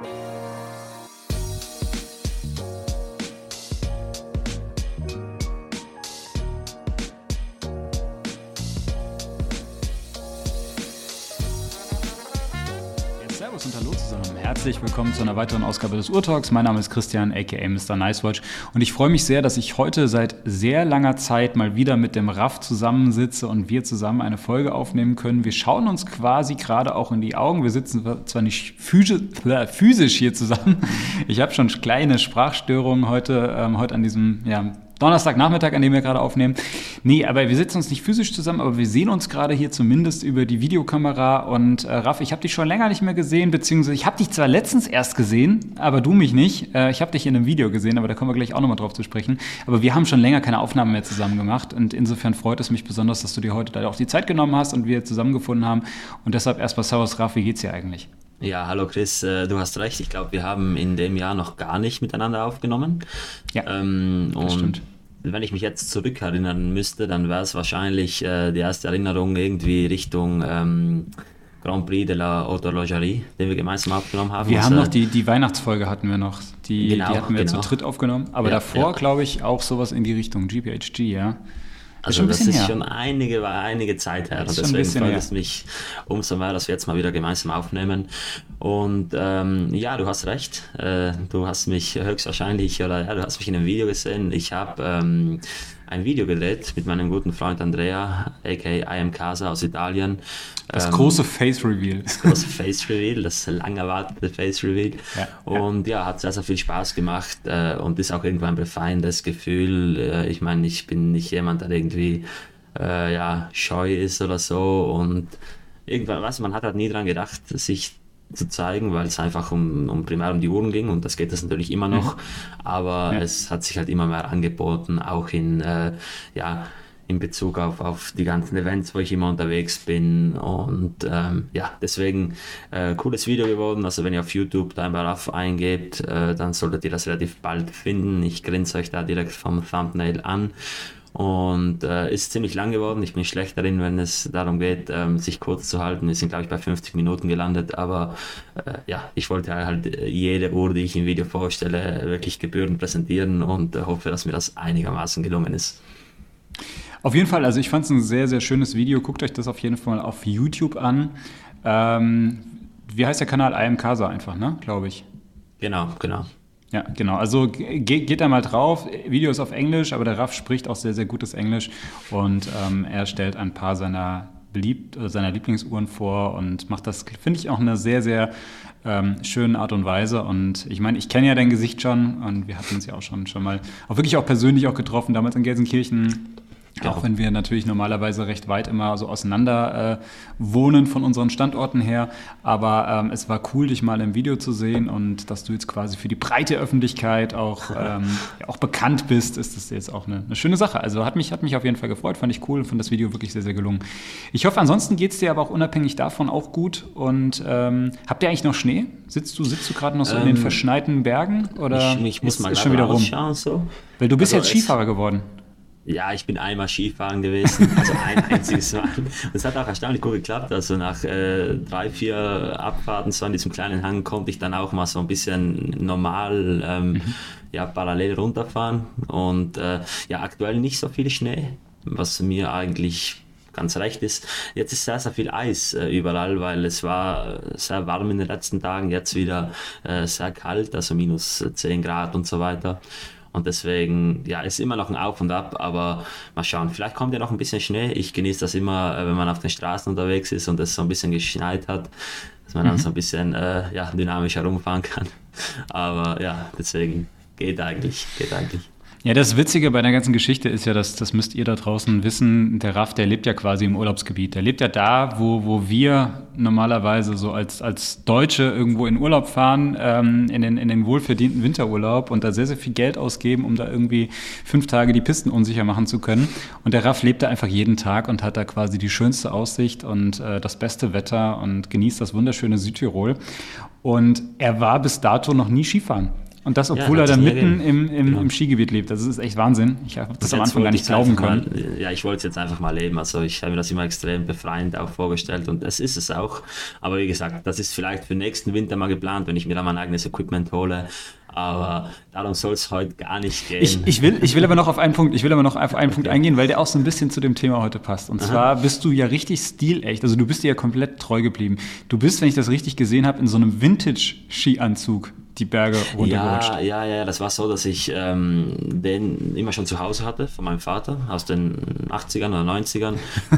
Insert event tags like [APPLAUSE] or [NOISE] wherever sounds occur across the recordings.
Servus Herzlich willkommen zu einer weiteren Ausgabe des Urtalks. Mein Name ist Christian, aka Mr. Nicewatch. Und ich freue mich sehr, dass ich heute seit sehr langer Zeit mal wieder mit dem Raff zusammensitze und wir zusammen eine Folge aufnehmen können. Wir schauen uns quasi gerade auch in die Augen. Wir sitzen zwar nicht [LAUGHS] äh, physisch hier zusammen. Ich habe schon kleine Sprachstörungen heute, ähm, heute an diesem ja, Donnerstagnachmittag, an dem wir gerade aufnehmen. Nee, aber wir sitzen uns nicht physisch zusammen, aber wir sehen uns gerade hier zumindest über die Videokamera. Und äh, Raff, ich habe dich schon länger nicht mehr gesehen, beziehungsweise ich habe dich zwar letztens erst gesehen, aber du mich nicht. Äh, ich habe dich in einem Video gesehen, aber da kommen wir gleich auch nochmal drauf zu sprechen. Aber wir haben schon länger keine Aufnahmen mehr zusammen gemacht. Und insofern freut es mich besonders, dass du dir heute da auch die Zeit genommen hast und wir zusammengefunden haben. Und deshalb erstmal Servus, Raff, wie geht's dir eigentlich? Ja, hallo Chris, äh, du hast recht. Ich glaube, wir haben in dem Jahr noch gar nicht miteinander aufgenommen. Ja, ähm, das stimmt. Wenn ich mich jetzt zurückerinnern müsste, dann wäre es wahrscheinlich äh, die erste Erinnerung irgendwie Richtung ähm, Grand Prix de la Horlogerie, den wir gemeinsam aufgenommen haben. Wir haben noch die, die Weihnachtsfolge hatten wir noch. Die, genau, die hatten wir genau. zu dritt aufgenommen. Aber ja, davor, ja. glaube ich, auch sowas in die Richtung GPHG, ja. Also das ist her. schon einige, einige Zeit her. Und deswegen freut es mich umso mehr, dass wir jetzt mal wieder gemeinsam aufnehmen. Und ähm, ja, du hast recht. Äh, du hast mich höchstwahrscheinlich, oder ja, du hast mich in einem Video gesehen. Ich habe ähm, ein Video gedreht mit meinem guten Freund Andrea, aka I am Casa aus Italien. Das ähm, große Face Reveal. Das große Face Reveal, das lang erwartete Face Reveal. Ja, und ja. ja. hat sehr, sehr viel Spaß gemacht äh, und ist auch irgendwann ein befreiendes Gefühl. Äh, ich meine, ich bin nicht jemand, der irgendwie äh, ja, scheu ist oder so und irgendwann, du, man hat halt nie dran gedacht, sich zu zeigen, weil es einfach um, um primär um die Uhren ging und das geht das natürlich immer noch, mhm. aber ja. es hat sich halt immer mehr angeboten, auch in, äh, ja, in Bezug auf, auf die ganzen Events, wo ich immer unterwegs bin. Und ähm, ja, deswegen äh, cooles Video geworden, also wenn ihr auf YouTube da bei RAF eingebt, äh, dann solltet ihr das relativ bald finden, ich grinse euch da direkt vom Thumbnail an und äh, ist ziemlich lang geworden. Ich bin schlecht darin, wenn es darum geht, ähm, sich kurz zu halten. Wir sind, glaube ich, bei 50 Minuten gelandet, aber äh, ja, ich wollte halt äh, jede Uhr, die ich im Video vorstelle, wirklich gebührend präsentieren und äh, hoffe, dass mir das einigermaßen gelungen ist. Auf jeden Fall, also ich fand es ein sehr, sehr schönes Video. Guckt euch das auf jeden Fall auf YouTube an. Ähm, wie heißt der Kanal? IM Casa einfach, ne? Glaube ich. Genau, genau. Ja, genau. Also ge geht da mal drauf. Video ist auf Englisch, aber der Raff spricht auch sehr, sehr gutes Englisch und ähm, er stellt ein paar seiner beliebt, äh, seiner Lieblingsuhren vor und macht das, finde ich, auch eine sehr, sehr ähm, schöne Art und Weise. Und ich meine, ich kenne ja dein Gesicht schon und wir hatten uns ja auch schon, schon mal auch wirklich auch persönlich auch getroffen, damals in Gelsenkirchen Genau. Auch wenn wir natürlich normalerweise recht weit immer so auseinander äh, wohnen von unseren Standorten her. Aber ähm, es war cool, dich mal im Video zu sehen und dass du jetzt quasi für die breite Öffentlichkeit auch, [LAUGHS] ähm, ja, auch bekannt bist, ist das jetzt auch eine, eine, schöne Sache. Also hat mich, hat mich auf jeden Fall gefreut, fand ich cool und fand das Video wirklich sehr, sehr gelungen. Ich hoffe, ansonsten geht es dir aber auch unabhängig davon auch gut. Und ähm, habt ihr eigentlich noch Schnee? Sitzt du, sitzt du gerade noch so in den ähm, verschneiten Bergen? Oder ich, ich muss ist, mal ist schon wieder rum? So. Weil du bist also jetzt Skifahrer geworden. Ja, ich bin einmal Skifahren gewesen, also ein einziges Mal. Das hat auch erstaunlich gut geklappt. Also nach äh, drei, vier Abfahrten so an diesem kleinen Hang konnte ich dann auch mal so ein bisschen normal ähm, mhm. ja, parallel runterfahren. Und äh, ja, aktuell nicht so viel Schnee, was mir eigentlich ganz recht ist. Jetzt ist sehr, sehr viel Eis äh, überall, weil es war sehr warm in den letzten Tagen, jetzt wieder äh, sehr kalt, also minus 10 Grad und so weiter. Und deswegen, ja, ist immer noch ein Auf und Ab, aber mal schauen. Vielleicht kommt ja noch ein bisschen Schnee. Ich genieße das immer, äh, wenn man auf den Straßen unterwegs ist und es so ein bisschen geschneit hat, dass man mhm. dann so ein bisschen äh, ja, dynamisch herumfahren kann. [LAUGHS] Aber ja, deswegen geht eigentlich, geht eigentlich. Ja, das Witzige bei der ganzen Geschichte ist ja, dass das müsst ihr da draußen wissen, der Raff, der lebt ja quasi im Urlaubsgebiet. Der lebt ja da, wo, wo wir normalerweise so als, als Deutsche irgendwo in Urlaub fahren, ähm, in, den, in den wohlverdienten Winterurlaub und da sehr, sehr viel Geld ausgeben, um da irgendwie fünf Tage die Pisten unsicher machen zu können. Und der Raff lebt da einfach jeden Tag und hat da quasi die schönste Aussicht und äh, das beste Wetter und genießt das wunderschöne Südtirol. Und er war bis dato noch nie Skifahren. Und das, obwohl ja, er da mitten im, im, genau. im, Skigebiet lebt. Das ist echt Wahnsinn. Ich habe das am Anfang gar nicht glauben können. Mal, ja, ich wollte es jetzt einfach mal leben. Also ich habe mir das immer extrem befreiend auch vorgestellt und das ist es auch. Aber wie gesagt, das ist vielleicht für nächsten Winter mal geplant, wenn ich mir da mein eigenes Equipment hole aber darum soll es heute gar nicht gehen. Ich, ich, will, ich will aber noch auf einen Punkt, ich will aber noch auf einen okay. Punkt eingehen, weil der auch so ein bisschen zu dem Thema heute passt. Und Aha. zwar bist du ja richtig stilecht, also du bist dir ja komplett treu geblieben. Du bist, wenn ich das richtig gesehen habe, in so einem Vintage-Skianzug die Berge runtergerutscht. Ja, ja, ja, das war so, dass ich ähm, den immer schon zu Hause hatte, von meinem Vater, aus den 80ern oder 90ern.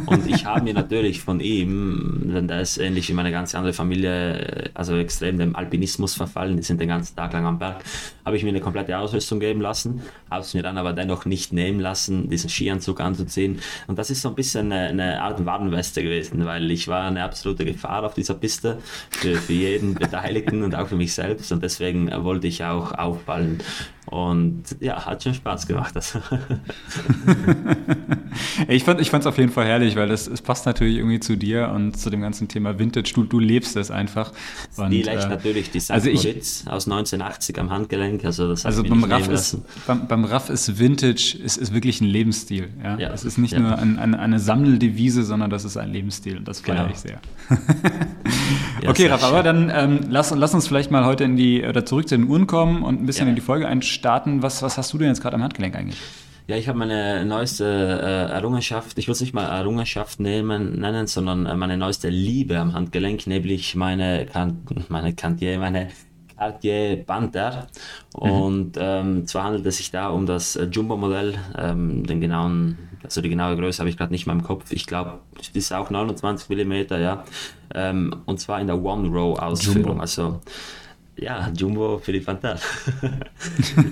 Und ich habe mir natürlich von ihm, denn der ist ähnlich wie meine ganze andere Familie, also extrem dem Alpinismus verfallen, die sind den ganzen Tag lang am Berg, habe ich mir eine komplette Ausrüstung geben lassen, habe es mir dann aber dennoch nicht nehmen lassen, diesen Skianzug anzuziehen. Und das ist so ein bisschen eine, eine Art Warnweste gewesen, weil ich war eine absolute Gefahr auf dieser Piste für, für jeden Beteiligten und auch für mich selbst. Und deswegen deswegen wollte ich auch auffallen. Und ja, hat schon Spaß gemacht. Das. [LAUGHS] ich fand es auf jeden Fall herrlich, weil das, es passt natürlich irgendwie zu dir und zu dem ganzen Thema Vintage. Du, du lebst es einfach. Und, die äh, natürlich die St. Also ich, aus 1980 am Handgelenk. Also, das also beim Raff, ist, beim, beim Raff ist Vintage ist, ist wirklich ein Lebensstil. Ja? ja es ist nicht ja. nur ein, ein, eine Sammeldevise, sondern das ist ein Lebensstil und das feiere genau. ich sehr. [LAUGHS] okay, Raff, aber dann ähm, lass, lass uns vielleicht mal heute in die, oder zurück zu den Uhren kommen und ein bisschen in die Folge einsteigen starten. Was, was hast du denn jetzt gerade am Handgelenk eigentlich? Ja, ich habe meine neueste äh, Errungenschaft, ich will es nicht mal Errungenschaft nehmen, nennen, sondern äh, meine neueste Liebe am Handgelenk, nämlich meine, meine Cantier, meine Cartier Panther. Mhm. Und ähm, zwar handelt es sich da um das äh, Jumbo-Modell, ähm, den genauen, also die genaue Größe habe ich gerade nicht mehr im Kopf. Ich glaube, das ist auch 29 mm, ja. Ähm, und zwar in der One-Row-Ausführung. Also ja, Jumbo für die Panther.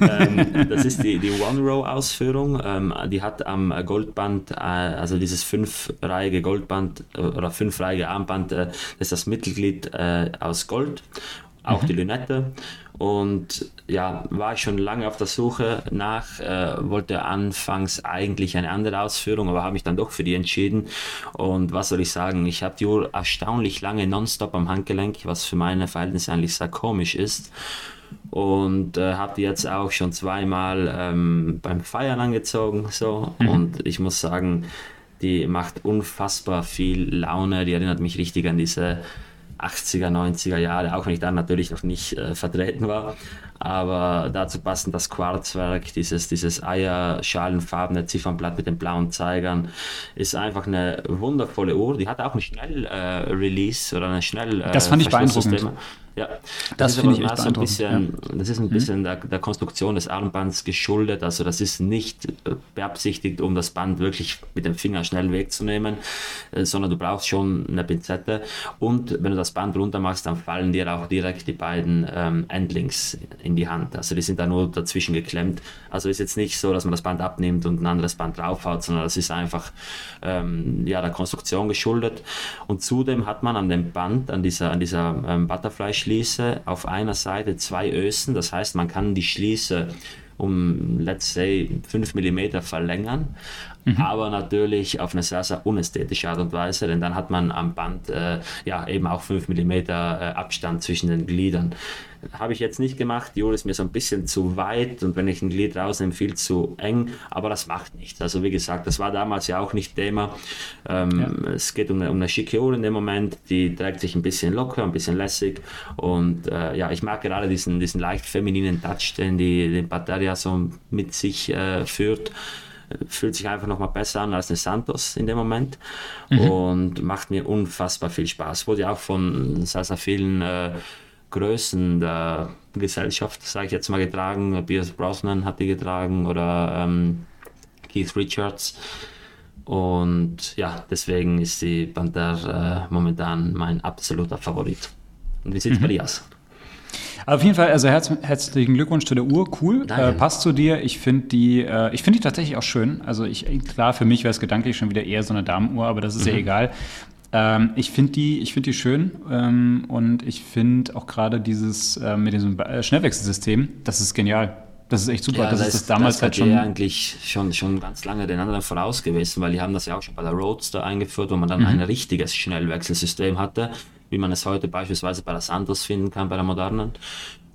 ähm, das ist die, die One-Row-Ausführung. Ähm, die hat am Goldband, äh, also dieses fünfreihige Goldband äh, oder fünfreihige Armband, äh, das ist das Mittelglied äh, aus Gold, auch mhm. die Lünette. Und ja, war ich schon lange auf der Suche nach, äh, wollte anfangs eigentlich eine andere Ausführung, aber habe mich dann doch für die entschieden. Und was soll ich sagen, ich habe die Uhr erstaunlich lange nonstop am Handgelenk, was für meine Verhältnisse eigentlich sehr komisch ist. Und äh, habe die jetzt auch schon zweimal ähm, beim Feiern angezogen. So. Mhm. Und ich muss sagen, die macht unfassbar viel Laune. Die erinnert mich richtig an diese 80er, 90er Jahre, auch wenn ich dann natürlich noch nicht äh, vertreten war. Aber dazu passend das Quarzwerk, dieses, dieses eierschalenfarbene Ziffernblatt mit den blauen Zeigern, ist einfach eine wundervolle Uhr. Die hat auch einen Schnell-Release äh, oder eine schnell äh, Das fand ich beeindruckend. Ja, das, das finde ich echt so ein bisschen, ja. Das ist ein mhm. bisschen mhm. der, der, Konstruktion des Armbands geschuldet. Also das ist nicht äh, beabsichtigt, um das Band wirklich mit dem Finger schnell wegzunehmen, äh, sondern du brauchst schon eine Pinzette. Und wenn du das Band runter machst, dann fallen dir auch direkt die beiden ähm, Endlinks in die Hand. Also die sind da nur dazwischen geklemmt. Also ist jetzt nicht so, dass man das Band abnimmt und ein anderes Band draufhaut, sondern das ist einfach ähm, ja, der Konstruktion geschuldet. Und zudem hat man an dem Band, an dieser, an dieser ähm, Butterfly Schließe auf einer Seite zwei Ösen, das heißt, man kann die Schließe um, let's say, 5 mm verlängern, mhm. aber natürlich auf eine sehr, sehr unästhetische Art und Weise, denn dann hat man am Band äh, ja eben auch 5 mm äh, Abstand zwischen den Gliedern. Habe ich jetzt nicht gemacht. Die Uhr ist mir so ein bisschen zu weit und wenn ich ein Glied rausnehme, viel zu eng. Aber das macht nichts. Also wie gesagt, das war damals ja auch nicht Thema. Ähm, ja. Es geht um eine, um eine schicke Uhr in dem Moment. Die trägt sich ein bisschen locker, ein bisschen lässig. Und äh, ja, ich mag gerade diesen, diesen leicht femininen Touch, den die den Batteria so mit sich äh, führt fühlt sich einfach nochmal besser an als eine Santos in dem Moment mhm. und macht mir unfassbar viel Spaß. Wurde ja auch von sehr, sehr vielen äh, Größen der Gesellschaft, sage ich jetzt mal, getragen. Pierce Brosnan hat die getragen oder ähm, Keith Richards. Und ja, deswegen ist die Panther äh, momentan mein absoluter Favorit. Und wie sieht es mhm. bei dir aus? Auf jeden Fall, also herz, herzlichen Glückwunsch zu der Uhr, cool, äh, passt zu dir. Ich finde die, äh, ich finde die tatsächlich auch schön. Also ich, klar, für mich wäre es gedanklich schon wieder eher so eine Damenuhr, aber das ist mhm. ja egal. Ähm, ich finde die, find die schön ähm, und ich finde auch gerade dieses äh, mit diesem äh, Schnellwechselsystem, das ist genial. Das ist echt super. Ja, das, das ist das damals das halt schon. eigentlich schon, schon ganz lange den anderen voraus gewesen, weil die haben das ja auch schon bei der Roadster eingeführt, wo man dann mhm. ein richtiges Schnellwechselsystem hatte, wie man es heute beispielsweise bei der Santos finden kann, bei der modernen.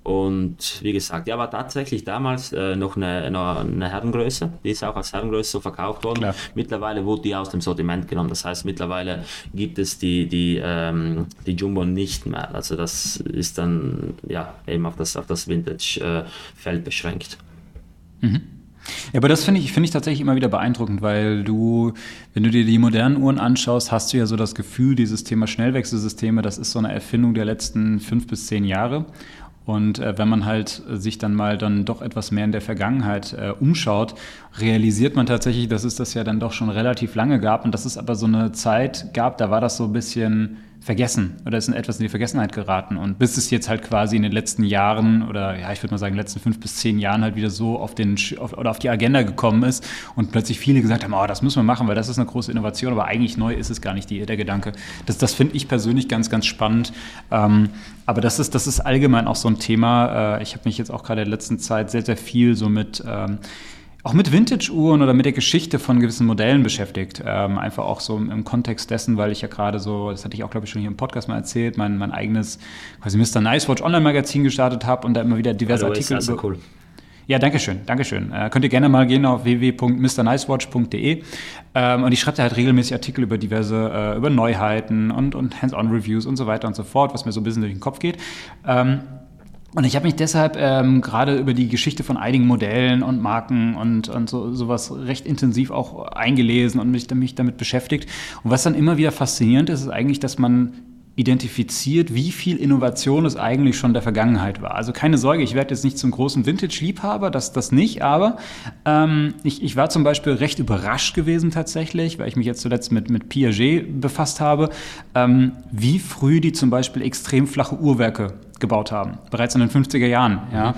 Und wie gesagt, ja, war tatsächlich damals äh, noch eine, noch eine Herrengröße. Die ist auch als Herrengröße so verkauft worden. Klar. Mittlerweile wurde die aus dem Sortiment genommen. Das heißt, mittlerweile gibt es die, die, ähm, die Jumbo nicht mehr. Also das ist dann ja eben auf das, auf das Vintage-Feld äh, beschränkt. Mhm. Ja, aber das finde ich, finde ich tatsächlich immer wieder beeindruckend, weil du, wenn du dir die modernen Uhren anschaust, hast du ja so das Gefühl, dieses Thema Schnellwechselsysteme, das ist so eine Erfindung der letzten fünf bis zehn Jahre. Und äh, wenn man halt sich dann mal dann doch etwas mehr in der Vergangenheit äh, umschaut, realisiert man tatsächlich, dass es das ja dann doch schon relativ lange gab und dass es aber so eine Zeit gab, da war das so ein bisschen vergessen oder ist in etwas in die Vergessenheit geraten. Und bis es jetzt halt quasi in den letzten Jahren oder ja, ich würde mal sagen, letzten fünf bis zehn Jahren halt wieder so auf den auf, oder auf die Agenda gekommen ist und plötzlich viele gesagt haben, oh, das müssen wir machen, weil das ist eine große Innovation, aber eigentlich neu ist es gar nicht die, der Gedanke. Das, das finde ich persönlich ganz, ganz spannend. Ähm, aber das ist, das ist allgemein auch so ein Thema. Äh, ich habe mich jetzt auch gerade in der letzten Zeit sehr, sehr viel so mit ähm, auch mit Vintage-Uhren oder mit der Geschichte von gewissen Modellen beschäftigt. Ähm, einfach auch so im Kontext dessen, weil ich ja gerade so, das hatte ich auch, glaube ich, schon hier im Podcast mal erzählt, mein, mein eigenes quasi Mr. Nice Watch Online-Magazin gestartet habe und da immer wieder diverse Artikel. Also über, cool. Ja, danke schön, danke schön. Äh, könnt ihr gerne mal gehen auf www.mrnicewatch.de ähm, und ich schreibe da halt regelmäßig Artikel über diverse, äh, über Neuheiten und, und Hands-on-Reviews und so weiter und so fort, was mir so ein bisschen durch den Kopf geht. Ähm, und ich habe mich deshalb ähm, gerade über die Geschichte von einigen Modellen und Marken und, und so, sowas recht intensiv auch eingelesen und mich, mich damit beschäftigt. Und was dann immer wieder faszinierend ist, ist eigentlich, dass man identifiziert, wie viel Innovation es eigentlich schon der Vergangenheit war. Also keine Sorge, ich werde jetzt nicht zum großen Vintage-Liebhaber, das, das nicht, aber ähm, ich, ich war zum Beispiel recht überrascht gewesen tatsächlich, weil ich mich jetzt zuletzt mit, mit Piaget befasst habe, ähm, wie früh die zum Beispiel extrem flache Uhrwerke gebaut haben, bereits in den 50er Jahren. Ja.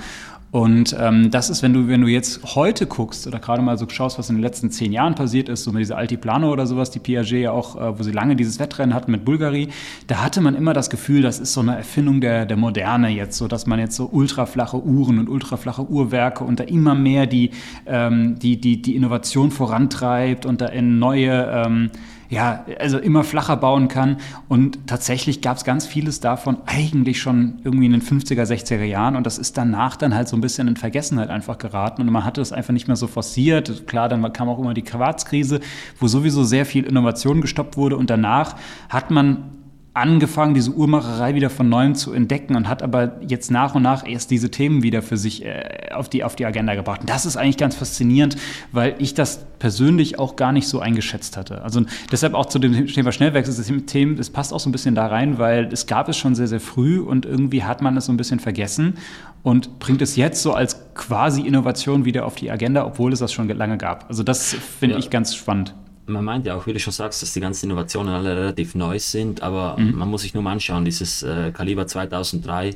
Und ähm, das ist, wenn du, wenn du jetzt heute guckst oder gerade mal so schaust, was in den letzten zehn Jahren passiert ist, so mit dieser Altiplano oder sowas, die Piaget ja auch, äh, wo sie lange dieses Wettrennen hatten mit Bulgari, da hatte man immer das Gefühl, das ist so eine Erfindung der, der Moderne jetzt, so dass man jetzt so ultraflache Uhren und ultraflache Uhrwerke und da immer mehr die, ähm, die, die, die Innovation vorantreibt und da in neue ähm, ja, also immer flacher bauen kann. Und tatsächlich gab es ganz vieles davon eigentlich schon irgendwie in den 50er, 60er Jahren. Und das ist danach dann halt so ein bisschen in Vergessenheit einfach geraten. Und man hatte das einfach nicht mehr so forciert. Klar, dann kam auch immer die Quarzkrise, wo sowieso sehr viel Innovation gestoppt wurde. Und danach hat man angefangen, diese Uhrmacherei wieder von neuem zu entdecken und hat aber jetzt nach und nach erst diese Themen wieder für sich äh, auf, die, auf die Agenda gebracht. Und das ist eigentlich ganz faszinierend, weil ich das persönlich auch gar nicht so eingeschätzt hatte. Also deshalb auch zu dem Thema Schnellwechselsystem, das passt auch so ein bisschen da rein, weil es gab es schon sehr, sehr früh und irgendwie hat man es so ein bisschen vergessen und bringt es jetzt so als quasi Innovation wieder auf die Agenda, obwohl es das schon lange gab. Also das finde ja. ich ganz spannend man meint ja auch, wie du schon sagst, dass die ganzen Innovationen alle relativ neu sind, aber mhm. man muss sich nur mal anschauen, dieses äh, Kaliber 2003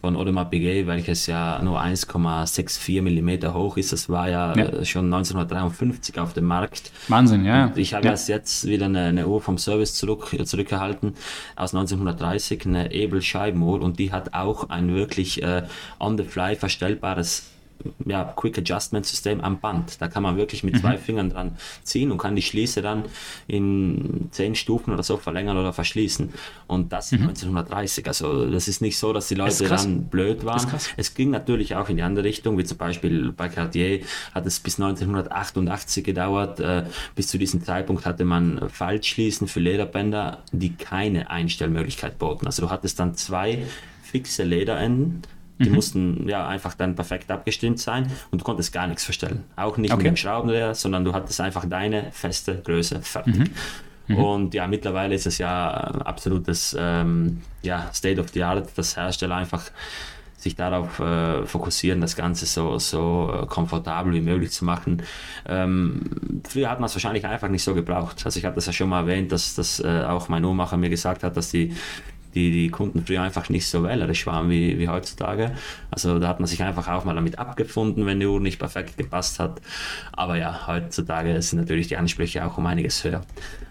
von Audemars Piguet, welches ja nur 1,64 Millimeter hoch ist, das war ja, ja, äh, schon 1953 auf dem Markt. Wahnsinn, ja. Und ich habe ja. erst jetzt wieder eine, eine, Uhr vom Service zurück, zurückgehalten aus 1930, eine Ebel Scheibenuhr und die hat auch ein wirklich äh, on-the-fly verstellbares ja, Quick Adjustment System am Band. Da kann man wirklich mit mhm. zwei Fingern dran ziehen und kann die Schließe dann in zehn Stufen oder so verlängern oder verschließen. Und das mhm. 1930. Also das ist nicht so, dass die Leute dann blöd waren. Es ging natürlich auch in die andere Richtung, wie zum Beispiel bei Cartier hat es bis 1988 gedauert. Äh, bis zu diesem Zeitpunkt hatte man Faltschließen für Lederbänder, die keine Einstellmöglichkeit boten. Also du hattest dann zwei fixe Lederenden die mhm. mussten ja einfach dann perfekt abgestimmt sein und du konntest gar nichts verstellen. Auch nicht okay. mit dem Schraubendreher, sondern du hattest einfach deine feste Größe fertig. Mhm. Mhm. Und ja, mittlerweile ist es ja absolutes ähm, ja, State of the Art, dass Hersteller einfach sich darauf äh, fokussieren, das Ganze so, so äh, komfortabel wie möglich zu machen. Ähm, früher hat man es wahrscheinlich einfach nicht so gebraucht. Also ich habe das ja schon mal erwähnt, dass, dass äh, auch mein Uhrmacher mir gesagt hat, dass die die, die Kunden früher einfach nicht so wählerisch waren wie, wie heutzutage. Also da hat man sich einfach auch mal damit abgefunden, wenn die Uhr nicht perfekt gepasst hat. Aber ja, heutzutage sind natürlich die Ansprüche auch um einiges höher.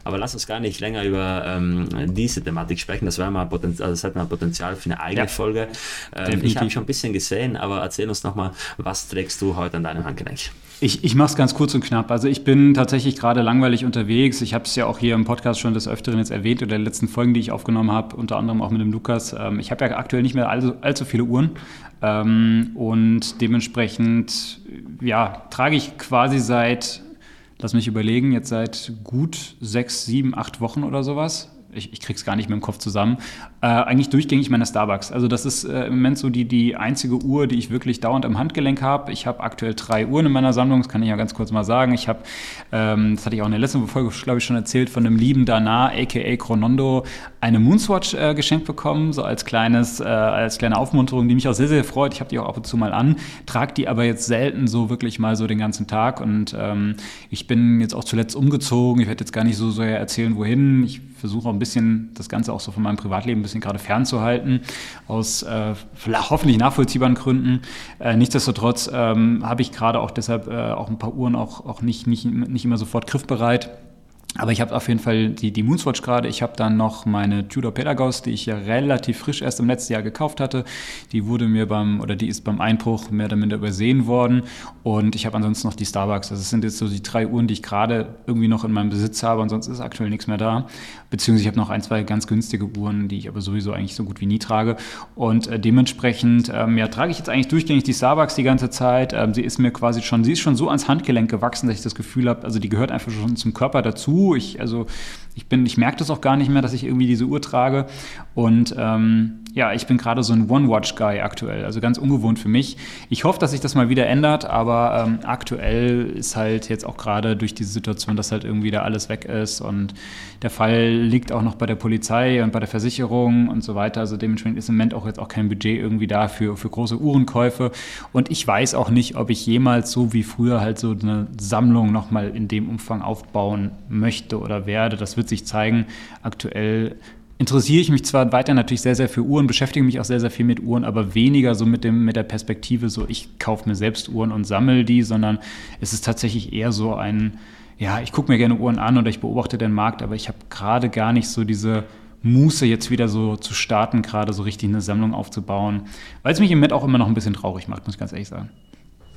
Aber lass uns gar nicht länger über ähm, diese Thematik sprechen. Das, wäre mal Potenzial, also das hat mal Potenzial für eine eigene ja, Folge. Ähm, ich habe schon ein bisschen gesehen, aber erzähl uns nochmal, was trägst du heute an deinem Handgelenk? Ich, ich mache es ganz kurz und knapp. Also ich bin tatsächlich gerade langweilig unterwegs. Ich habe es ja auch hier im Podcast schon des Öfteren jetzt erwähnt oder in den letzten Folgen, die ich aufgenommen habe, unter anderem auch mit dem Lukas. Ähm, ich habe ja aktuell nicht mehr allzu, allzu viele Uhren ähm, und dementsprechend ja, trage ich quasi seit, lass mich überlegen, jetzt seit gut sechs, sieben, acht Wochen oder sowas ich, ich krieg's gar nicht mehr im Kopf zusammen, äh, eigentlich durchgängig meine Starbucks. Also das ist äh, im Moment so die, die einzige Uhr, die ich wirklich dauernd am Handgelenk habe. Ich habe aktuell drei Uhren in meiner Sammlung, das kann ich ja ganz kurz mal sagen. Ich habe, ähm, das hatte ich auch in der letzten Folge, glaube ich, schon erzählt, von einem lieben Dana, aka Chronondo, eine Moonswatch äh, geschenkt bekommen, so als kleines, äh, als kleine Aufmunterung, die mich auch sehr, sehr freut. Ich habe die auch ab und zu mal an, trage die aber jetzt selten so wirklich mal so den ganzen Tag. Und ähm, ich bin jetzt auch zuletzt umgezogen. Ich werde jetzt gar nicht so sehr erzählen, wohin. Ich versuche auch ein bisschen das Ganze auch so von meinem Privatleben ein bisschen gerade fernzuhalten, aus äh, hoffentlich nachvollziehbaren Gründen. Äh, nichtsdestotrotz ähm, habe ich gerade auch deshalb äh, auch ein paar Uhren auch, auch nicht, nicht, nicht immer sofort griffbereit. Aber ich habe auf jeden Fall die, die Moonswatch gerade. Ich habe dann noch meine Tudor Pedagos, die ich ja relativ frisch erst im letzten Jahr gekauft hatte. Die wurde mir beim, oder die ist beim Einbruch mehr oder minder übersehen worden. Und ich habe ansonsten noch die Starbucks. Also es sind jetzt so die drei Uhren, die ich gerade irgendwie noch in meinem Besitz habe. Ansonsten ist aktuell nichts mehr da. Beziehungsweise ich habe noch ein, zwei ganz günstige Uhren, die ich aber sowieso eigentlich so gut wie nie trage. Und äh, dementsprechend, ähm, ja, trage ich jetzt eigentlich durchgängig die Starbucks die ganze Zeit. Ähm, sie ist mir quasi schon, sie ist schon so ans Handgelenk gewachsen, dass ich das Gefühl habe, also die gehört einfach schon zum Körper dazu ich, also ich bin, ich merke das auch gar nicht mehr, dass ich irgendwie diese Uhr trage. Und ähm, ja, ich bin gerade so ein One-Watch-Guy aktuell, also ganz ungewohnt für mich. Ich hoffe, dass sich das mal wieder ändert, aber ähm, aktuell ist halt jetzt auch gerade durch diese Situation, dass halt irgendwie da alles weg ist und der Fall liegt auch noch bei der Polizei und bei der Versicherung und so weiter. Also dementsprechend ist im Moment auch jetzt auch kein Budget irgendwie da für, große Uhrenkäufe. Und ich weiß auch nicht, ob ich jemals so wie früher halt so eine Sammlung nochmal in dem Umfang aufbauen möchte oder werde. Das wird sich zeigen. Aktuell interessiere ich mich zwar weiter natürlich sehr, sehr für Uhren, beschäftige mich auch sehr, sehr viel mit Uhren, aber weniger so mit, dem, mit der Perspektive, so ich kaufe mir selbst Uhren und sammle die, sondern es ist tatsächlich eher so ein, ja, ich gucke mir gerne Uhren an oder ich beobachte den Markt, aber ich habe gerade gar nicht so diese Muße, jetzt wieder so zu starten, gerade so richtig eine Sammlung aufzubauen, weil es mich im Moment auch immer noch ein bisschen traurig macht, muss ich ganz ehrlich sagen.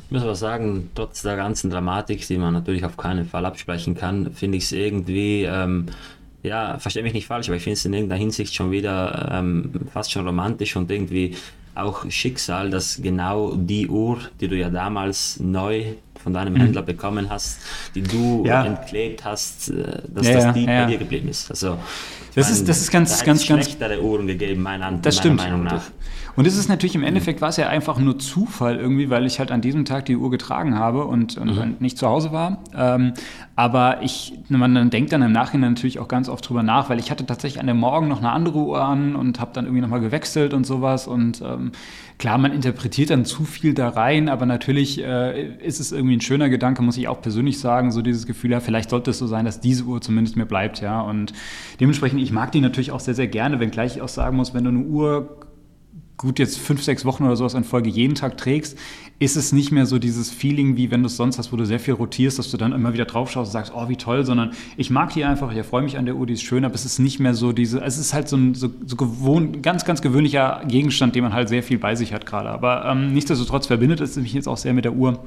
Ich muss aber sagen, trotz der ganzen Dramatik, die man natürlich auf keinen Fall absprechen kann, finde ich es irgendwie ähm, ja, verstehe mich nicht falsch, aber ich finde es in irgendeiner Hinsicht schon wieder ähm, fast schon romantisch und irgendwie auch Schicksal, dass genau die Uhr, die du ja damals neu von deinem mhm. Händler bekommen hast, die du ja. entklebt hast, äh, dass ja, das die ja. bei dir geblieben ist. Also das meine, ist das ist ganz da ganz ganz schlechtere Uhren gegeben, meiner, das meiner stimmt. Meinung nach. Und es ist natürlich im Endeffekt war es ja einfach nur Zufall irgendwie, weil ich halt an diesem Tag die Uhr getragen habe und, und mhm. nicht zu Hause war. Ähm, aber ich, man denkt dann im Nachhinein natürlich auch ganz oft drüber nach, weil ich hatte tatsächlich an dem Morgen noch eine andere Uhr an und habe dann irgendwie nochmal gewechselt und sowas. Und ähm, klar, man interpretiert dann zu viel da rein, aber natürlich äh, ist es irgendwie ein schöner Gedanke, muss ich auch persönlich sagen, so dieses Gefühl, ja, vielleicht sollte es so sein, dass diese Uhr zumindest mir bleibt, ja. Und dementsprechend, ich mag die natürlich auch sehr, sehr gerne, wenngleich ich auch sagen muss, wenn du eine Uhr gut jetzt fünf, sechs Wochen oder sowas in Folge jeden Tag trägst, ist es nicht mehr so dieses Feeling, wie wenn du es sonst hast, wo du sehr viel rotierst, dass du dann immer wieder drauf schaust und sagst, oh, wie toll, sondern ich mag die einfach, ich freue mich an der Uhr, die ist schön, aber es ist nicht mehr so diese, es ist halt so ein so, so gewohnt, ganz, ganz gewöhnlicher Gegenstand, den man halt sehr viel bei sich hat gerade. Aber ähm, nichtsdestotrotz verbindet es mich jetzt auch sehr mit der Uhr.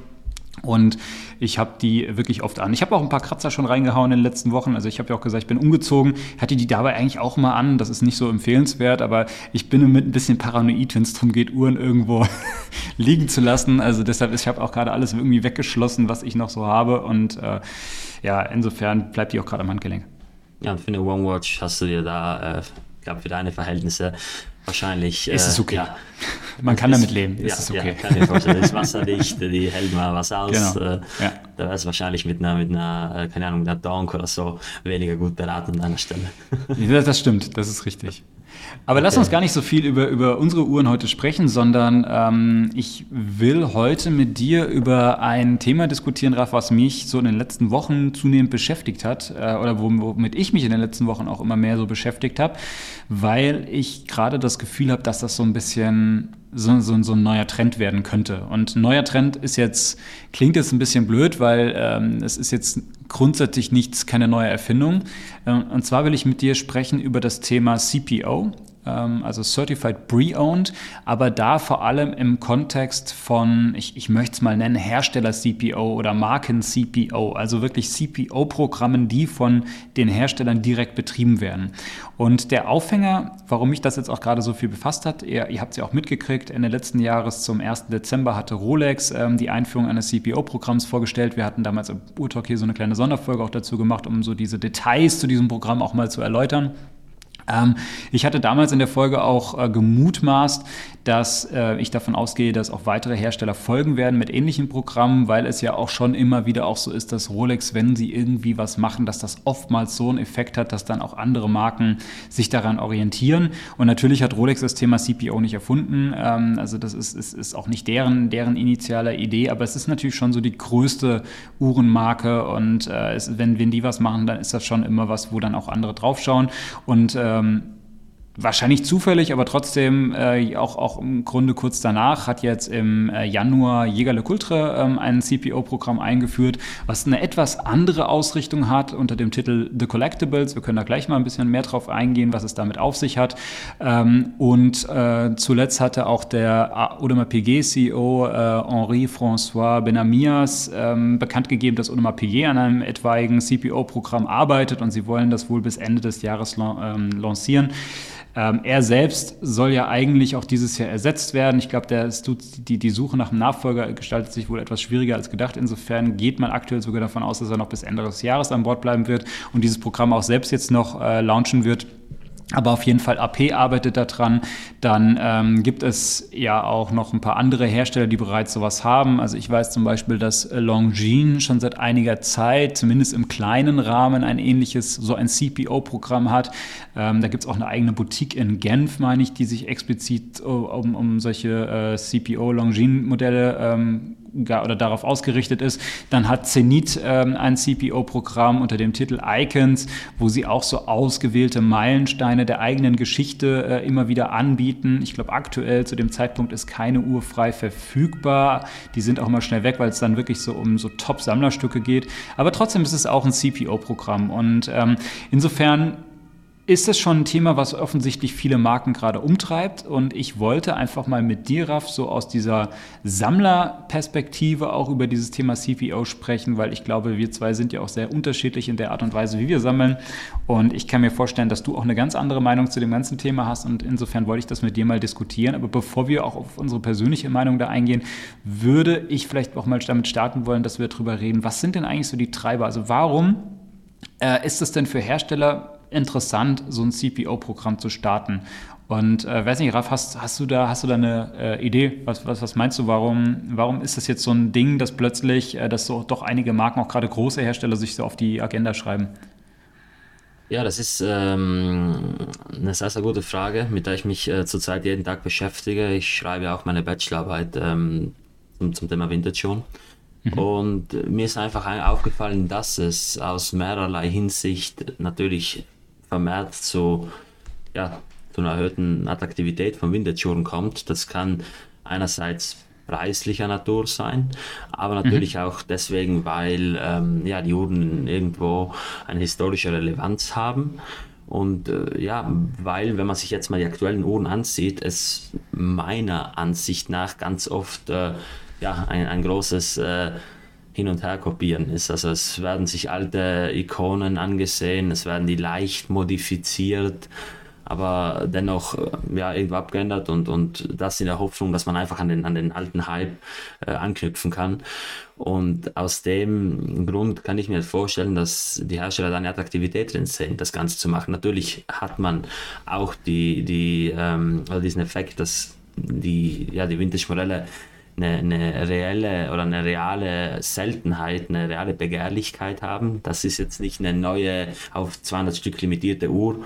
Und ich habe die wirklich oft an. Ich habe auch ein paar Kratzer schon reingehauen in den letzten Wochen. Also ich habe ja auch gesagt, ich bin umgezogen, hatte die dabei eigentlich auch mal an. Das ist nicht so empfehlenswert, aber ich bin mit ein bisschen paranoid, wenn es darum geht, Uhren irgendwo [LAUGHS] liegen zu lassen. Also deshalb, ich habe auch gerade alles irgendwie weggeschlossen, was ich noch so habe. Und äh, ja, insofern bleibt die auch gerade am Handgelenk. Ja, und für eine One Watch hast du dir da, äh, ich glaube, für deine Verhältnisse wahrscheinlich. Ist es äh, okay. Ja. Man kann damit leben. Ist ja, es okay. Ja, kann ich vorstellen. Das ist wasserdicht, die hält mal was aus. Genau. Äh, ja. Da wäre es wahrscheinlich mit einer, mit einer, äh, keine Ahnung, einer Donk oder so weniger gut beraten an deiner Stelle. Ja, das stimmt, das ist richtig. Aber okay. lass uns gar nicht so viel über, über unsere Uhren heute sprechen, sondern ähm, ich will heute mit dir über ein Thema diskutieren, Raf, was mich so in den letzten Wochen zunehmend beschäftigt hat äh, oder womit ich mich in den letzten Wochen auch immer mehr so beschäftigt habe, weil ich gerade das Gefühl habe, dass das so ein bisschen so, so, so, ein neuer Trend werden könnte. Und neuer Trend ist jetzt, klingt jetzt ein bisschen blöd, weil ähm, es ist jetzt grundsätzlich nichts, keine neue Erfindung. Ähm, und zwar will ich mit dir sprechen über das Thema CPO. Ähm, also Certified Pre-Owned, aber da vor allem im Kontext von, ich, ich möchte es mal nennen, Hersteller-CPO oder Marken-CPO, also wirklich CPO-Programmen, die von den Herstellern direkt betrieben werden. Und der Aufhänger, warum mich das jetzt auch gerade so viel befasst hat, ihr, ihr habt es ja auch mitgekriegt, Ende letzten Jahres zum 1. Dezember hatte Rolex ähm, die Einführung eines CPO-Programms vorgestellt. Wir hatten damals im Urtalk hier so eine kleine Sonderfolge auch dazu gemacht, um so diese Details zu diesem Programm auch mal zu erläutern. Ähm, ich hatte damals in der Folge auch äh, gemutmaßt, dass äh, ich davon ausgehe, dass auch weitere Hersteller folgen werden mit ähnlichen Programmen, weil es ja auch schon immer wieder auch so ist, dass Rolex, wenn sie irgendwie was machen, dass das oftmals so einen Effekt hat, dass dann auch andere Marken sich daran orientieren. Und natürlich hat Rolex das Thema CPO nicht erfunden. Ähm, also das ist, ist, ist auch nicht deren, deren initiale Idee, aber es ist natürlich schon so die größte Uhrenmarke und äh, es, wenn, wenn die was machen, dann ist das schon immer was, wo dann auch andere draufschauen. Und ähm, wahrscheinlich zufällig, aber trotzdem äh, auch, auch im Grunde kurz danach hat jetzt im äh, Januar Jäger Le Coultre ähm, ein CPO-Programm eingeführt, was eine etwas andere Ausrichtung hat unter dem Titel The Collectibles. Wir können da gleich mal ein bisschen mehr drauf eingehen, was es damit auf sich hat. Ähm, und äh, zuletzt hatte auch der Audemars Piguet CEO äh, Henri François Benamias ähm, bekannt gegeben, dass Audemars Piguet an einem etwaigen CPO-Programm arbeitet und sie wollen das wohl bis Ende des Jahres ähm, lancieren. Ähm, er selbst soll ja eigentlich auch dieses Jahr ersetzt werden. Ich glaube, die, die Suche nach einem Nachfolger gestaltet sich wohl etwas schwieriger als gedacht. Insofern geht man aktuell sogar davon aus, dass er noch bis Ende des Jahres an Bord bleiben wird und dieses Programm auch selbst jetzt noch äh, launchen wird. Aber auf jeden Fall AP arbeitet daran. Dann ähm, gibt es ja auch noch ein paar andere Hersteller, die bereits sowas haben. Also ich weiß zum Beispiel, dass Longines schon seit einiger Zeit, zumindest im kleinen Rahmen, ein ähnliches, so ein CPO-Programm hat. Ähm, da gibt es auch eine eigene Boutique in Genf, meine ich, die sich explizit um, um solche äh, CPO-Longines-Modelle ähm, oder darauf ausgerichtet ist. Dann hat Zenit ähm, ein CPO-Programm unter dem Titel Icons, wo sie auch so ausgewählte Meilensteine der eigenen Geschichte äh, immer wieder anbieten. Ich glaube, aktuell zu dem Zeitpunkt ist keine Uhr frei verfügbar. Die sind auch immer schnell weg, weil es dann wirklich so um so Top-Sammlerstücke geht. Aber trotzdem ist es auch ein CPO-Programm. Und ähm, insofern ist es schon ein Thema, was offensichtlich viele Marken gerade umtreibt. Und ich wollte einfach mal mit dir, Raff, so aus dieser Sammlerperspektive auch über dieses Thema CPO sprechen, weil ich glaube, wir zwei sind ja auch sehr unterschiedlich in der Art und Weise, wie wir sammeln. Und ich kann mir vorstellen, dass du auch eine ganz andere Meinung zu dem ganzen Thema hast. Und insofern wollte ich das mit dir mal diskutieren. Aber bevor wir auch auf unsere persönliche Meinung da eingehen, würde ich vielleicht auch mal damit starten wollen, dass wir darüber reden, was sind denn eigentlich so die Treiber? Also warum äh, ist es denn für Hersteller interessant, so ein CPO-Programm zu starten. Und äh, weiß nicht, Raf, hast, hast du da, hast du da eine äh, Idee? Was, was, was meinst du, warum, warum ist das jetzt so ein Ding, dass plötzlich, äh, dass so doch einige Marken, auch gerade große Hersteller, sich so auf die Agenda schreiben? Ja, das ist ähm, eine sehr, sehr gute Frage, mit der ich mich äh, zurzeit jeden Tag beschäftige. Ich schreibe auch meine Bachelorarbeit ähm, zum, zum Thema Vintage schon. Mhm. Und mir ist einfach aufgefallen, dass es aus mehrerlei Hinsicht natürlich vermehrt zu, ja, zu einer erhöhten Attraktivität von Vintage-Uhren kommt. Das kann einerseits preislicher Natur sein, aber natürlich mhm. auch deswegen, weil ähm, ja, die Uhren irgendwo eine historische Relevanz haben. Und äh, ja, weil, wenn man sich jetzt mal die aktuellen Uhren ansieht, es meiner Ansicht nach ganz oft äh, ja, ein, ein großes äh, hin und her kopieren ist. Also es werden sich alte Ikonen angesehen, es werden die leicht modifiziert, aber dennoch äh, ja, irgendwo abgeändert und, und das in der Hoffnung, dass man einfach an den, an den alten Hype äh, anknüpfen kann. Und aus dem Grund kann ich mir vorstellen, dass die Hersteller da eine Attraktivität drin sehen, das Ganze zu machen. Natürlich hat man auch die, die, ähm, also diesen Effekt, dass die, ja, die Vintage-Modelle eine, eine reelle oder eine reale Seltenheit, eine reale Begehrlichkeit haben. Das ist jetzt nicht eine neue auf 200 Stück limitierte Uhr,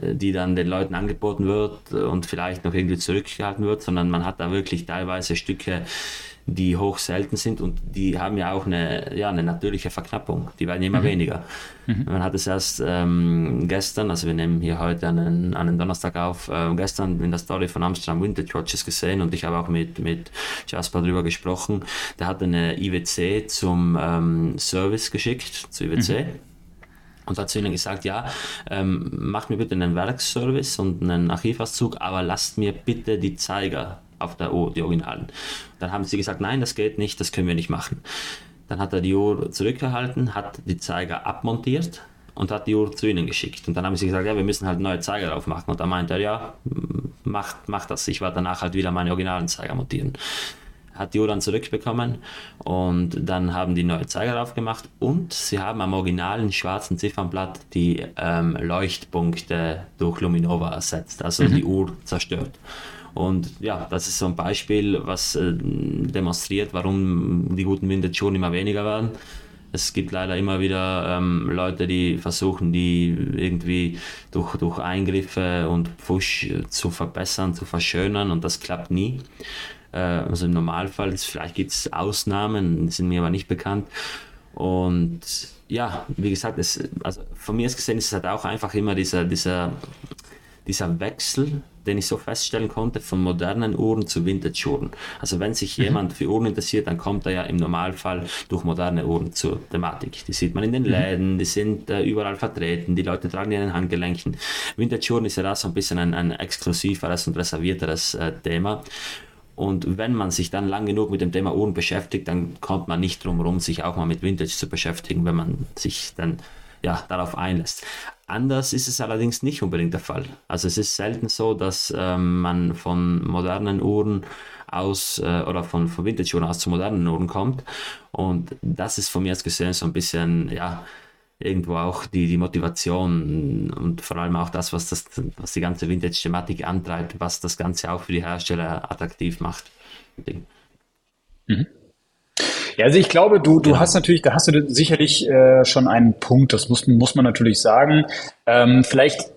äh, die dann den Leuten angeboten wird und vielleicht noch irgendwie zurückgehalten wird, sondern man hat da wirklich teilweise Stücke, die hoch selten sind und die haben ja auch eine, ja, eine natürliche Verknappung. Die werden immer mhm. weniger. Mhm. Man hat es erst ähm, gestern, also wir nehmen hier heute einen, einen Donnerstag auf, äh, gestern in der Story von Amsterdam Vintage Watches gesehen und ich habe auch mit, mit Jasper darüber gesprochen. Der hat eine IWC zum ähm, Service geschickt, zu IWC. Mhm Und hat zu ihnen gesagt, ja, ähm, macht mir bitte einen Werkservice und einen Archivauszug, aber lasst mir bitte die Zeiger auf der Uhr, die Originalen. Dann haben sie gesagt, nein, das geht nicht, das können wir nicht machen. Dann hat er die Uhr zurückgehalten, hat die Zeiger abmontiert und hat die Uhr zu ihnen geschickt. Und dann haben sie gesagt, ja, wir müssen halt neue Zeiger drauf machen. Und da meinte er, ja, macht, macht das. Ich werde danach halt wieder meine originalen Zeiger montieren. Hat die Uhr dann zurückbekommen und dann haben die neue Zeiger drauf gemacht und sie haben am originalen schwarzen Ziffernblatt die ähm, Leuchtpunkte durch Luminova ersetzt, also mhm. die Uhr zerstört. Und ja, das ist so ein Beispiel, was äh, demonstriert, warum die guten Vintage-Uhren immer weniger werden. Es gibt leider immer wieder ähm, Leute, die versuchen, die irgendwie durch, durch Eingriffe und Push zu verbessern, zu verschönern und das klappt nie. Äh, also im Normalfall, vielleicht gibt es Ausnahmen, sind mir aber nicht bekannt. Und ja, wie gesagt, es, also von mir aus gesehen ist es halt auch einfach immer dieser, dieser, dieser Wechsel den ich so feststellen konnte, von modernen Uhren zu Vintage-Uhren. Also wenn sich mhm. jemand für Uhren interessiert, dann kommt er ja im Normalfall durch moderne Uhren zur Thematik. Die sieht man in den mhm. Läden, die sind äh, überall vertreten, die Leute tragen die in den Handgelenken. Vintage-Uhren ist ja da so ein bisschen ein, ein exklusiveres und reservierteres äh, Thema. Und wenn man sich dann lang genug mit dem Thema Uhren beschäftigt, dann kommt man nicht drum herum, sich auch mal mit Vintage zu beschäftigen, wenn man sich dann ja, darauf einlässt. Anders ist es allerdings nicht unbedingt der Fall. Also es ist selten so, dass ähm, man von modernen Uhren aus äh, oder von, von Vintage-Uhren aus zu modernen Uhren kommt. Und das ist von mir aus gesehen so ein bisschen, ja, irgendwo auch die, die Motivation und vor allem auch das, was, das, was die ganze Vintage-Thematik antreibt, was das Ganze auch für die Hersteller attraktiv macht. Mhm. Ja, also ich glaube, du, du hast natürlich, da hast du sicherlich äh, schon einen Punkt, das muss, muss man natürlich sagen. Ähm, vielleicht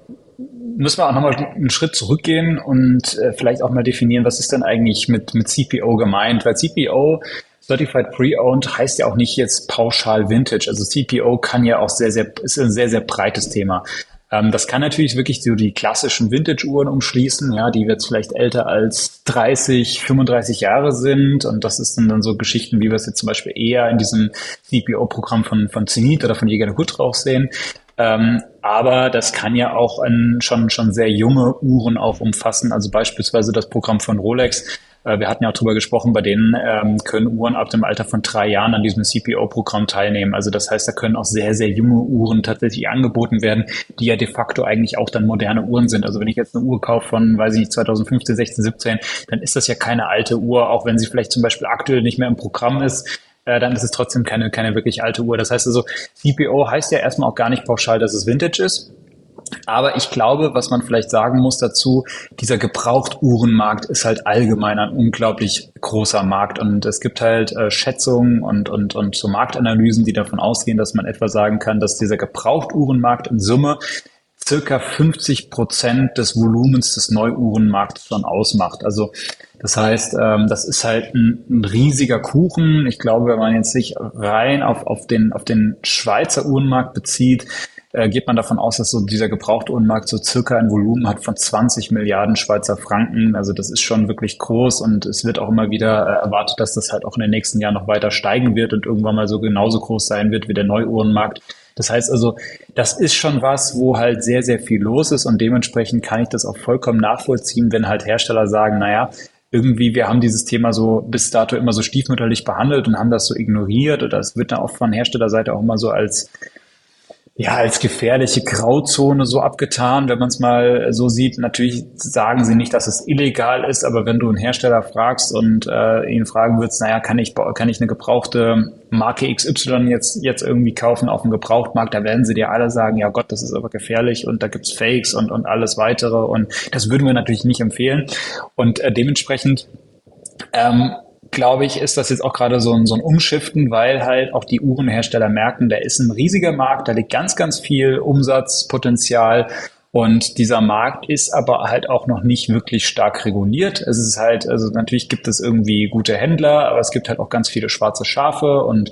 müssen wir auch nochmal einen Schritt zurückgehen und äh, vielleicht auch mal definieren, was ist denn eigentlich mit, mit CPO gemeint? Weil CPO Certified Pre-Owned heißt ja auch nicht jetzt pauschal Vintage. Also CPO kann ja auch sehr, sehr, ist ein sehr, sehr breites Thema. Ähm, das kann natürlich wirklich so die klassischen Vintage-Uhren umschließen, ja, die jetzt vielleicht älter als 30, 35 Jahre sind. Und das ist dann, so Geschichten, wie wir es jetzt zum Beispiel eher in diesem CPO-Programm von, von Zenit oder von Jäger Hut drauf sehen. Ähm, aber das kann ja auch ein, schon, schon sehr junge Uhren auch umfassen. Also beispielsweise das Programm von Rolex äh, wir hatten ja auch drüber gesprochen, bei denen ähm, können Uhren ab dem Alter von drei Jahren an diesem CPO-Programm teilnehmen. Also das heißt, da können auch sehr, sehr junge Uhren tatsächlich angeboten werden, die ja de facto eigentlich auch dann moderne Uhren sind. Also wenn ich jetzt eine Uhr kaufe von, weiß ich nicht, 2015, 16, 17, dann ist das ja keine alte Uhr, auch wenn sie vielleicht zum Beispiel aktuell nicht mehr im Programm ist äh, dann ist es trotzdem keine, keine wirklich alte Uhr. Das heißt also, CPO heißt ja erstmal auch gar nicht pauschal, dass es Vintage ist. Aber ich glaube, was man vielleicht sagen muss dazu, dieser Gebrauchtuhrenmarkt ist halt allgemein ein unglaublich großer Markt und es gibt halt äh, Schätzungen und, und, und so Marktanalysen, die davon ausgehen, dass man etwa sagen kann, dass dieser Gebrauchtuhrenmarkt in Summe circa 50 Prozent des Volumens des Neuuhrenmarkts schon ausmacht. Also das heißt, ähm, das ist halt ein, ein, riesiger Kuchen. Ich glaube, wenn man jetzt sich rein auf, auf, den, auf den Schweizer Uhrenmarkt bezieht, äh, geht man davon aus, dass so dieser Gebrauchtuhrenmarkt so circa ein Volumen hat von 20 Milliarden Schweizer Franken. Also das ist schon wirklich groß und es wird auch immer wieder äh, erwartet, dass das halt auch in den nächsten Jahren noch weiter steigen wird und irgendwann mal so genauso groß sein wird wie der Neuuhrenmarkt. Das heißt also, das ist schon was, wo halt sehr, sehr viel los ist und dementsprechend kann ich das auch vollkommen nachvollziehen, wenn halt Hersteller sagen, naja, irgendwie, wir haben dieses Thema so bis dato immer so stiefmütterlich behandelt und haben das so ignoriert oder es wird dann auch von Herstellerseite auch immer so als ja, als gefährliche Grauzone so abgetan, wenn man es mal so sieht. Natürlich sagen sie nicht, dass es illegal ist, aber wenn du einen Hersteller fragst und äh, ihn fragen würdest, naja, kann ich, kann ich eine gebrauchte Marke XY jetzt, jetzt irgendwie kaufen auf dem Gebrauchtmarkt, da werden sie dir alle sagen, ja Gott, das ist aber gefährlich und da gibt's Fakes und, und alles weitere und das würden wir natürlich nicht empfehlen. Und äh, dementsprechend ähm, glaube ich, ist das jetzt auch gerade so ein, so ein Umschiften, weil halt auch die Uhrenhersteller merken, da ist ein riesiger Markt, da liegt ganz, ganz viel Umsatzpotenzial Und dieser Markt ist aber halt auch noch nicht wirklich stark reguliert. Es ist halt, also natürlich gibt es irgendwie gute Händler, aber es gibt halt auch ganz viele schwarze Schafe und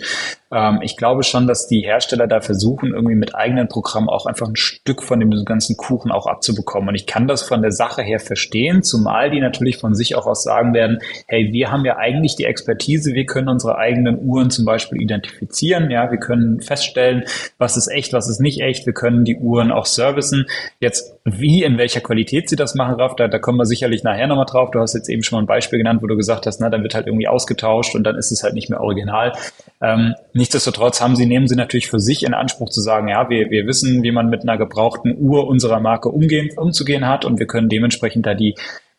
ähm, ich glaube schon, dass die Hersteller da versuchen, irgendwie mit eigenen Programmen auch einfach ein Stück von dem ganzen Kuchen auch abzubekommen. Und ich kann das von der Sache her verstehen, zumal die natürlich von sich auch aus sagen werden, hey, wir haben ja eigentlich die Expertise, wir können unsere eigenen Uhren zum Beispiel identifizieren, ja, wir können feststellen, was ist echt, was ist nicht echt, wir können die Uhren auch servicen. Jetzt, wie, in welcher Qualität sie das machen, Raf, da, da kommen wir sicherlich nachher nochmal drauf. Du hast jetzt eben schon mal ein Beispiel genannt, wo du gesagt hast, na, dann wird halt irgendwie ausgetauscht und dann ist es halt nicht mehr original. Ähm, nichtsdestotrotz haben sie, nehmen sie natürlich für sich in Anspruch zu sagen, ja, wir, wir wissen, wie man mit einer gebrauchten Uhr unserer Marke umgehen, umzugehen hat und wir können dementsprechend da die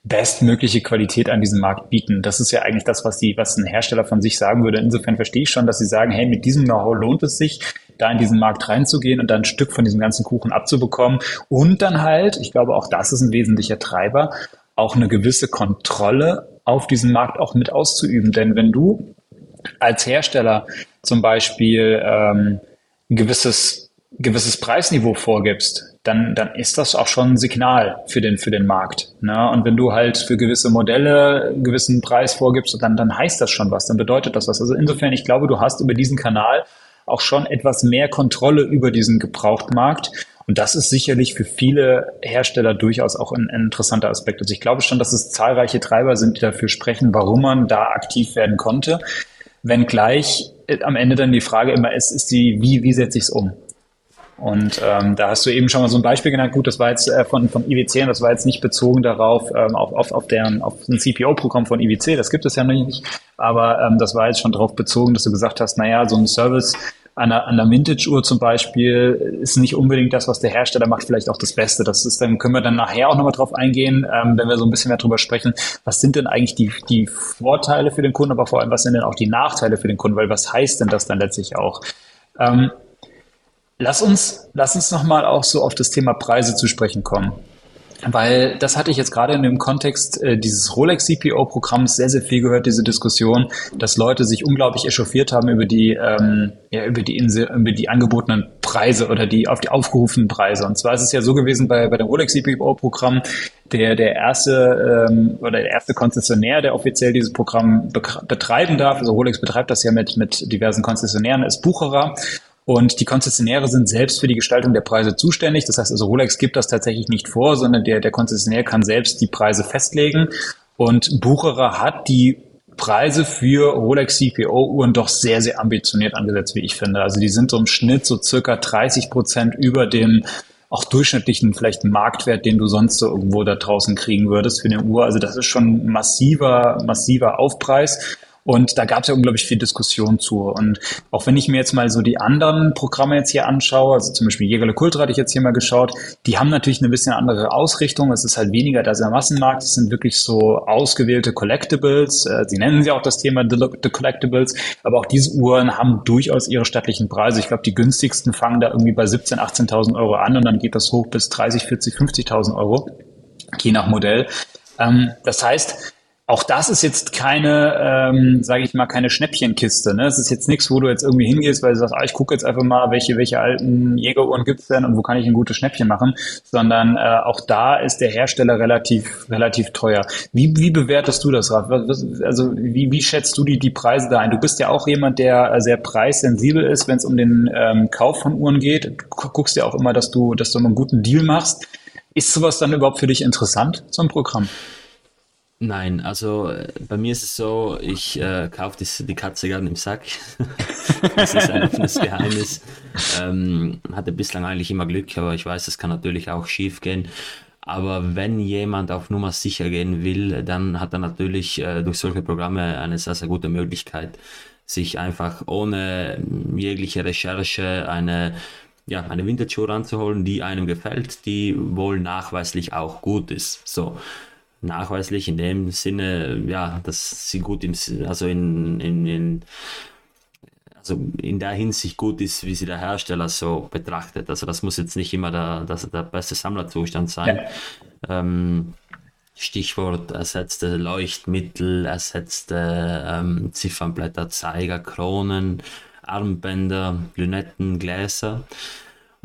bestmögliche Qualität an diesem Markt bieten. Das ist ja eigentlich das, was die, was ein Hersteller von sich sagen würde. Insofern verstehe ich schon, dass sie sagen, hey, mit diesem Know-how lohnt es sich, da in diesen Markt reinzugehen und dann ein Stück von diesem ganzen Kuchen abzubekommen. Und dann halt, ich glaube, auch das ist ein wesentlicher Treiber, auch eine gewisse Kontrolle auf diesen Markt auch mit auszuüben. Denn wenn du als Hersteller zum Beispiel ähm, ein gewisses, gewisses Preisniveau vorgibst, dann, dann ist das auch schon ein Signal für den, für den Markt. Ne? Und wenn du halt für gewisse Modelle einen gewissen Preis vorgibst, dann, dann heißt das schon was, dann bedeutet das was. Also insofern, ich glaube, du hast über diesen Kanal auch schon etwas mehr Kontrolle über diesen Gebrauchtmarkt. Und das ist sicherlich für viele Hersteller durchaus auch ein, ein, interessanter Aspekt. Also ich glaube schon, dass es zahlreiche Treiber sind, die dafür sprechen, warum man da aktiv werden konnte. Wenngleich äh, am Ende dann die Frage immer ist, ist die, wie, wie setze ich es um? Und ähm, da hast du eben schon mal so ein Beispiel genannt. Gut, das war jetzt äh, von, von IWC und das war jetzt nicht bezogen darauf, ähm, auf, auf, auf, deren, auf ein CPO-Programm von IWC, das gibt es ja noch nicht. Aber ähm, das war jetzt schon darauf bezogen, dass du gesagt hast, naja, so ein Service an einer, an einer Vintage-Uhr zum Beispiel ist nicht unbedingt das, was der Hersteller macht, vielleicht auch das Beste. Das ist, dann können wir dann nachher auch nochmal drauf eingehen, ähm, wenn wir so ein bisschen mehr drüber sprechen. Was sind denn eigentlich die, die Vorteile für den Kunden, aber vor allem, was sind denn auch die Nachteile für den Kunden? Weil was heißt denn das dann letztlich auch? Ähm, lass uns, lass uns nochmal auch so auf das Thema Preise zu sprechen kommen. Weil das hatte ich jetzt gerade in dem Kontext äh, dieses Rolex CPO-Programms sehr, sehr viel gehört, diese Diskussion, dass Leute sich unglaublich echauffiert haben über die, ähm, ja, über die, Insel, über die angebotenen Preise oder die auf die aufgerufenen Preise. Und zwar ist es ja so gewesen bei, bei dem Rolex CPO-Programm, der, der erste ähm, oder der erste Konzessionär, der offiziell dieses Programm betreiben darf, also Rolex betreibt das ja mit, mit diversen Konzessionären, ist Bucherer. Und die Konzessionäre sind selbst für die Gestaltung der Preise zuständig. Das heißt also, Rolex gibt das tatsächlich nicht vor, sondern der, der Konzessionär kann selbst die Preise festlegen. Und Bucherer hat die Preise für Rolex CPO-Uhren doch sehr, sehr ambitioniert angesetzt, wie ich finde. Also die sind so im Schnitt so circa 30 Prozent über dem auch durchschnittlichen vielleicht Marktwert, den du sonst so irgendwo da draußen kriegen würdest für eine Uhr. Also das ist schon massiver, massiver Aufpreis. Und da gab es ja unglaublich viel Diskussion zu. Und auch wenn ich mir jetzt mal so die anderen Programme jetzt hier anschaue, also zum Beispiel Jägerle Kultur hatte ich jetzt hier mal geschaut, die haben natürlich eine bisschen andere Ausrichtung. Es ist halt weniger der Massenmarkt. Es sind wirklich so ausgewählte Collectibles. Äh, sie nennen sie auch das Thema The, Collectibles. Aber auch diese Uhren haben durchaus ihre stattlichen Preise. Ich glaube, die günstigsten fangen da irgendwie bei 17.000, 18.000 Euro an und dann geht das hoch bis 30, 40, 50.000 Euro. Je nach Modell. Ähm, das heißt, auch das ist jetzt keine, ähm, sage ich mal, keine Schnäppchenkiste. Ne? Es ist jetzt nichts, wo du jetzt irgendwie hingehst, weil du sagst, ah, ich gucke jetzt einfach mal, welche, welche alten Jägeruhren gibt's denn und wo kann ich ein gutes Schnäppchen machen, sondern äh, auch da ist der Hersteller relativ, relativ teuer. Wie, wie bewertest du das, Raf? Also wie, wie schätzt du die, die Preise da ein? Du bist ja auch jemand, der äh, sehr preissensibel ist, wenn es um den ähm, Kauf von Uhren geht. Du guckst ja auch immer, dass du, dass du einen guten Deal machst. Ist sowas dann überhaupt für dich interessant, so ein Programm? Nein, also äh, bei mir ist es so, ich äh, kaufe die, Katze gerne im Sack. [LAUGHS] das ist ein offenes Geheimnis. Ähm, hatte bislang eigentlich immer Glück, aber ich weiß, das kann natürlich auch schief gehen. Aber wenn jemand auf Nummer sicher gehen will, dann hat er natürlich äh, durch solche Programme eine sehr, sehr gute Möglichkeit, sich einfach ohne jegliche Recherche eine ja, eine Vintage-Uhr ranzuholen, die einem gefällt, die wohl nachweislich auch gut ist. So nachweislich in dem Sinne, ja, dass sie gut im, also in, in, in also in der Hinsicht gut ist, wie sie der Hersteller so betrachtet. Also das muss jetzt nicht immer der, das, der beste Sammlerzustand sein. Ja. Ähm, Stichwort ersetzte Leuchtmittel, ersetzte ähm, Ziffernblätter, Zeiger, Kronen, Armbänder, Lünetten, Gläser.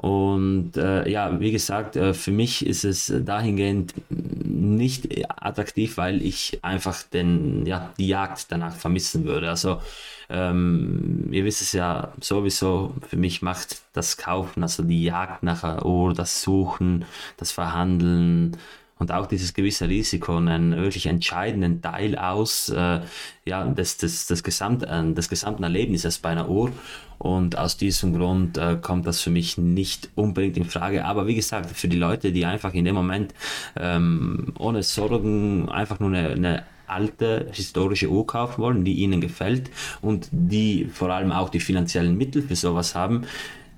Und äh, ja, wie gesagt, äh, für mich ist es dahingehend nicht attraktiv, weil ich einfach den, ja, die Jagd danach vermissen würde. Also ähm, ihr wisst es ja sowieso, für mich macht das Kaufen, also die Jagd nach Uhr, das Suchen, das Verhandeln, und auch dieses gewisse Risiko einen wirklich entscheidenden Teil aus äh, ja, des, des, des, Gesamt, äh, des gesamten Erlebnisses bei einer Uhr. Und aus diesem Grund äh, kommt das für mich nicht unbedingt in Frage. Aber wie gesagt, für die Leute, die einfach in dem Moment ähm, ohne Sorgen einfach nur eine, eine alte historische Uhr kaufen wollen, die ihnen gefällt und die vor allem auch die finanziellen Mittel für sowas haben,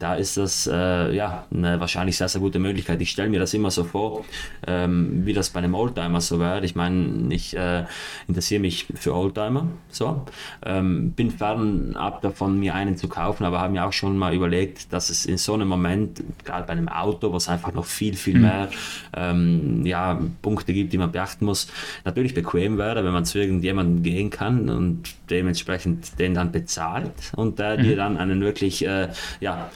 da ist das äh, ja eine wahrscheinlich sehr, sehr gute Möglichkeit. Ich stelle mir das immer so vor, ähm, wie das bei einem Oldtimer so wäre. Ich meine, ich äh, interessiere mich für Oldtimer, so. Ähm, bin fernab davon, mir einen zu kaufen, aber habe mir auch schon mal überlegt, dass es in so einem Moment, gerade bei einem Auto, wo es einfach noch viel, viel mhm. mehr ähm, ja, Punkte gibt, die man beachten muss, natürlich bequem wäre, wenn man zu irgendjemandem gehen kann und dementsprechend den dann bezahlt und der mhm. dir dann einen wirklich, äh, ja,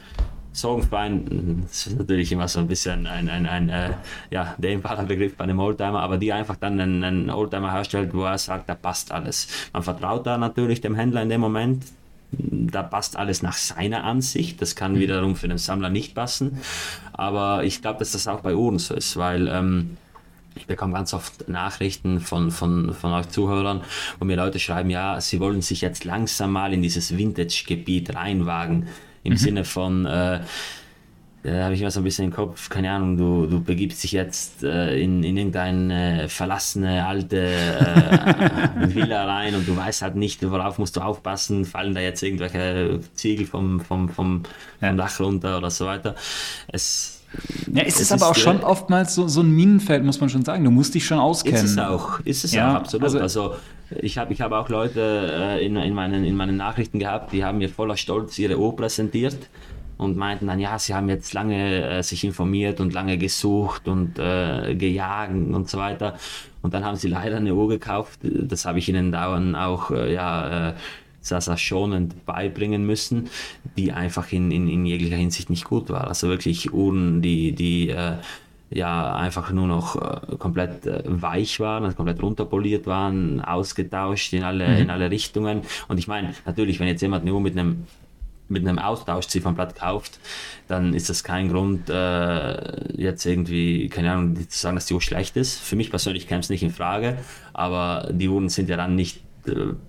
Sorgenfreien, das ist natürlich immer so ein bisschen ein, ein, ein äh, ja, dehnbarer Begriff bei einem Oldtimer, aber die einfach dann einen, einen Oldtimer herstellt, wo er sagt, da passt alles. Man vertraut da natürlich dem Händler in dem Moment, da passt alles nach seiner Ansicht. Das kann mhm. wiederum für den Sammler nicht passen. Aber ich glaube, dass das auch bei Uhren so ist, weil ähm, ich bekomme ganz oft Nachrichten von, von, von euch Zuhörern, wo mir Leute schreiben, ja, sie wollen sich jetzt langsam mal in dieses Vintage-Gebiet reinwagen im mhm. Sinne von, äh, da habe ich immer so ein bisschen im Kopf, keine Ahnung, du, du begibst dich jetzt äh, in, in irgendeine äh, verlassene alte äh, [LAUGHS] Villa rein und du weißt halt nicht, worauf musst du aufpassen, fallen da jetzt irgendwelche Ziegel vom, vom, vom, vom Dach runter oder so weiter. Es, ja, es, es ist aber auch schon oftmals so, so ein Minenfeld, muss man schon sagen. Du musst dich schon auskennen. Ist es auch, ist es ja, auch, absolut. Also, also ich habe ich hab auch Leute äh, in, in, meinen, in meinen Nachrichten gehabt, die haben mir voller Stolz ihre Uhr präsentiert und meinten dann, ja, sie haben jetzt lange äh, sich informiert und lange gesucht und äh, gejagt und so weiter. Und dann haben sie leider eine Uhr gekauft. Das habe ich ihnen dauernd auch äh, ja, sehr schonend beibringen müssen, die einfach in, in, in jeglicher Hinsicht nicht gut war. Also wirklich Uhren, die, die äh, ja einfach nur noch äh, komplett äh, weich waren, also komplett runterpoliert waren, ausgetauscht in alle, mhm. in alle Richtungen. Und ich meine, natürlich, wenn jetzt jemand nur mit einem mit einem Austauschziffernblatt kauft, dann ist das kein Grund, äh, jetzt irgendwie, keine Ahnung, zu sagen, dass die Uhr schlecht ist. Für mich persönlich käme es nicht in Frage, aber die Uhren sind ja dann nicht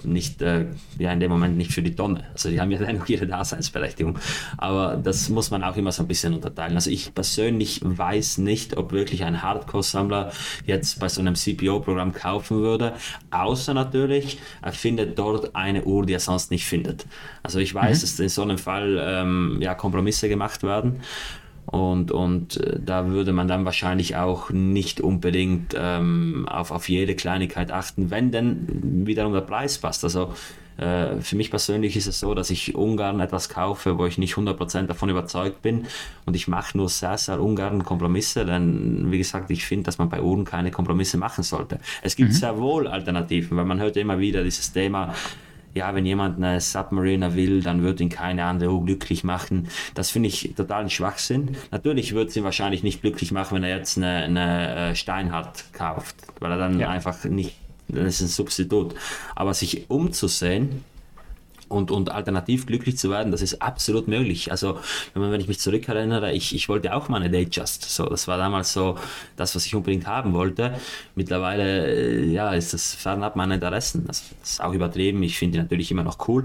nicht, äh, ja, in dem Moment nicht für die Tonne. Also die haben ja dennoch ihre Daseinsberechtigung. Aber das muss man auch immer so ein bisschen unterteilen. Also ich persönlich weiß nicht, ob wirklich ein Hardcore-Sammler jetzt bei so einem CPO-Programm kaufen würde, außer natürlich, er findet dort eine Uhr, die er sonst nicht findet. Also ich weiß, mhm. dass in so einem Fall ähm, ja, Kompromisse gemacht werden. Und, und äh, da würde man dann wahrscheinlich auch nicht unbedingt ähm, auf, auf jede Kleinigkeit achten, wenn denn wiederum der Preis passt. Also äh, für mich persönlich ist es so, dass ich ungern etwas kaufe, wo ich nicht 100% davon überzeugt bin. Und ich mache nur sehr, sehr ungern Kompromisse, denn wie gesagt, ich finde, dass man bei Uhren keine Kompromisse machen sollte. Es gibt mhm. sehr wohl Alternativen, weil man hört immer wieder dieses Thema, ja, wenn jemand eine Submariner will, dann wird ihn keine andere glücklich machen. Das finde ich totalen Schwachsinn. Natürlich wird es ihn wahrscheinlich nicht glücklich machen, wenn er jetzt eine, eine äh, Steinhardt kauft, weil er dann ja. einfach nicht, das ist ein Substitut. Aber sich umzusehen, und, und alternativ glücklich zu werden, das ist absolut möglich. Also, wenn, man, wenn ich mich zurückerinnere, ich, ich wollte auch mal eine Datejust. So, das war damals so das, was ich unbedingt haben wollte. Mittlerweile, äh, ja, ist das fernab meiner Interessen. Das, ist auch übertrieben. Ich finde die natürlich immer noch cool.